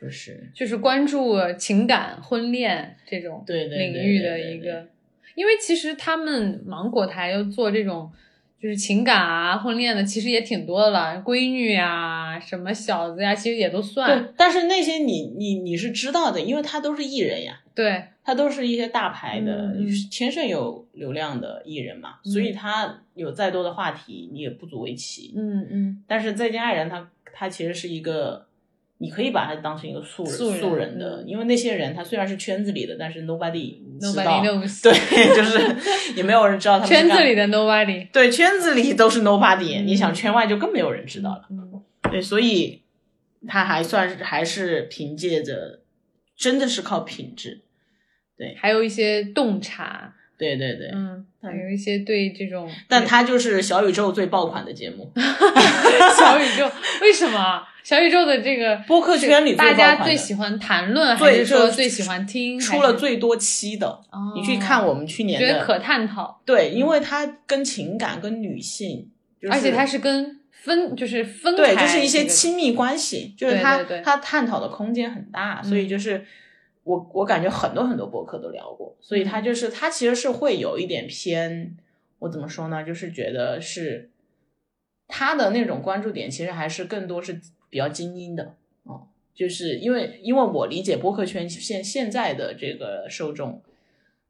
就是就是关注情感、婚恋这种对对对领域的一个，因为其实他们芒果台要做这种。就是情感啊，婚恋的其实也挺多的了，闺女呀、什么小子呀，其实也都算。对，但是那些你你你是知道的，因为他都是艺人呀，对，他都是一些大牌的天生有流量的艺人嘛，嗯所以他有再多的话题，你也不足为奇。嗯嗯，但是再见爱人他，他其实是一个，你可以把他当成一个素人素人的，嗯因为那些人他虽然是圈子里的，但是 nobody 知 Nobody 道 knows 对，*laughs* 就是也没有人知道他圈子里的 nobody，对圈子里都是 nobody，、嗯你想圈外就更没有人知道了。嗯对，所以他还算是还是凭借着，真的是靠品质。还有一些洞察，对对对，嗯，有一些对这种，但它就是小宇宙最爆款的节目，*laughs* 小宇宙为什么？小宇宙的这个播客圈里大家最喜欢谈论，还最是说最喜欢听？出了最多期的。哦你去看我们去年的，觉得可探讨，对，因为它跟情感、跟女性，就是、而且它是跟分就是分对，开就是一些亲密关系，就是它对对对它探讨的空间很大，所以嗯就是我我感觉很多很多博客都聊过，所以他就是他其实是会有一点偏，我怎么说呢？就是觉得是他的那种关注点，其实还是更多是比较精英的，哦、就是因为因为我理解播客圈现现在的这个受众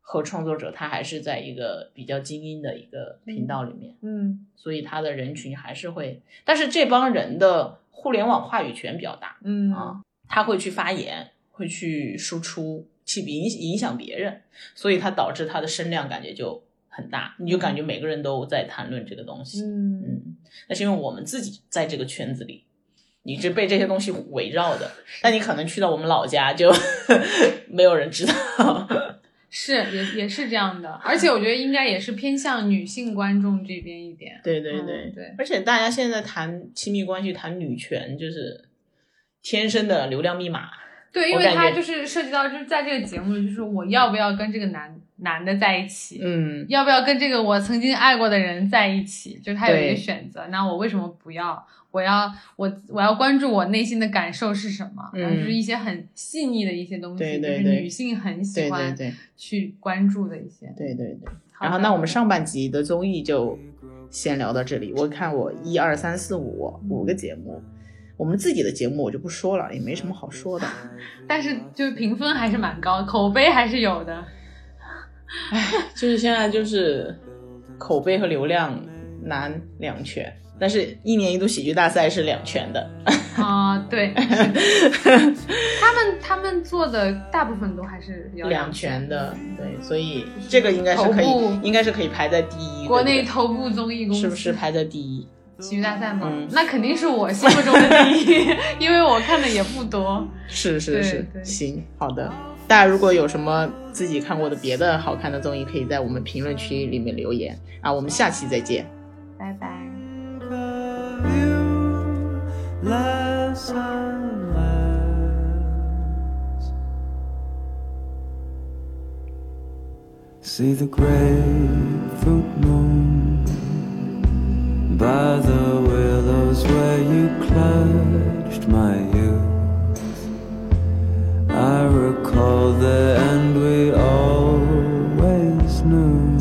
和创作者，他还是在一个比较精英的一个频道里面。嗯所以他的人群还是会，但是这帮人的互联网话语权比较大，嗯啊他会去发言，会去输出，去影影响别人，所以它导致他的声量感觉就很大，你就感觉每个人都在谈论这个东西，嗯嗯，那是因为我们自己在这个圈子里。你是被这些东西围绕的，但你可能去到我们老家就 *laughs* 没有人知道。*laughs* 是也也是这样的，而且我觉得应该也是偏向女性观众这边一点。对对嗯对、对而且大家现在谈亲密关系、谈女权，就是天生的流量密码。对，因为它就是涉及到，就是在这个节目里，就是我要不要跟这个男男的在一起，嗯，要不要跟这个我曾经爱过的人在一起，就是他有一个选择。那我为什么不要？我要我我要关注我内心的感受是什么，嗯然后就是一些很细腻的一些东西，对对对就是女性很喜对对欢对去关注的一些。对对对。然后，那我们上半集的综艺就先聊到这里。我看我一二三四五五个节目，我们自己的节目我就不说了，也没什么好说的。*laughs* 但是就是评分还是蛮高，口碑还是有的。就是现在就是口碑和流量难两全，但是一年一度喜剧大赛是两全的。*laughs* 啊、对，他们他们做的大部分都还是比较两全全的，对，所以这个应该是可以应该是可以排在第一。国内头部综艺公司是不是排在第一？喜剧大赛吗？嗯那肯定是我心目中的第一，*laughs* 因为我看的也不多。是是是，行，好的。大家如果有什么自己看过的别的好看的综艺，可以在我们评论区里面留言啊。我们下期再见。拜拜。See the grapefruit moon by the willows where you clutched my youth. I recall the end we always knew.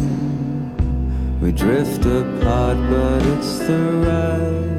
We drift apart, but it's the right.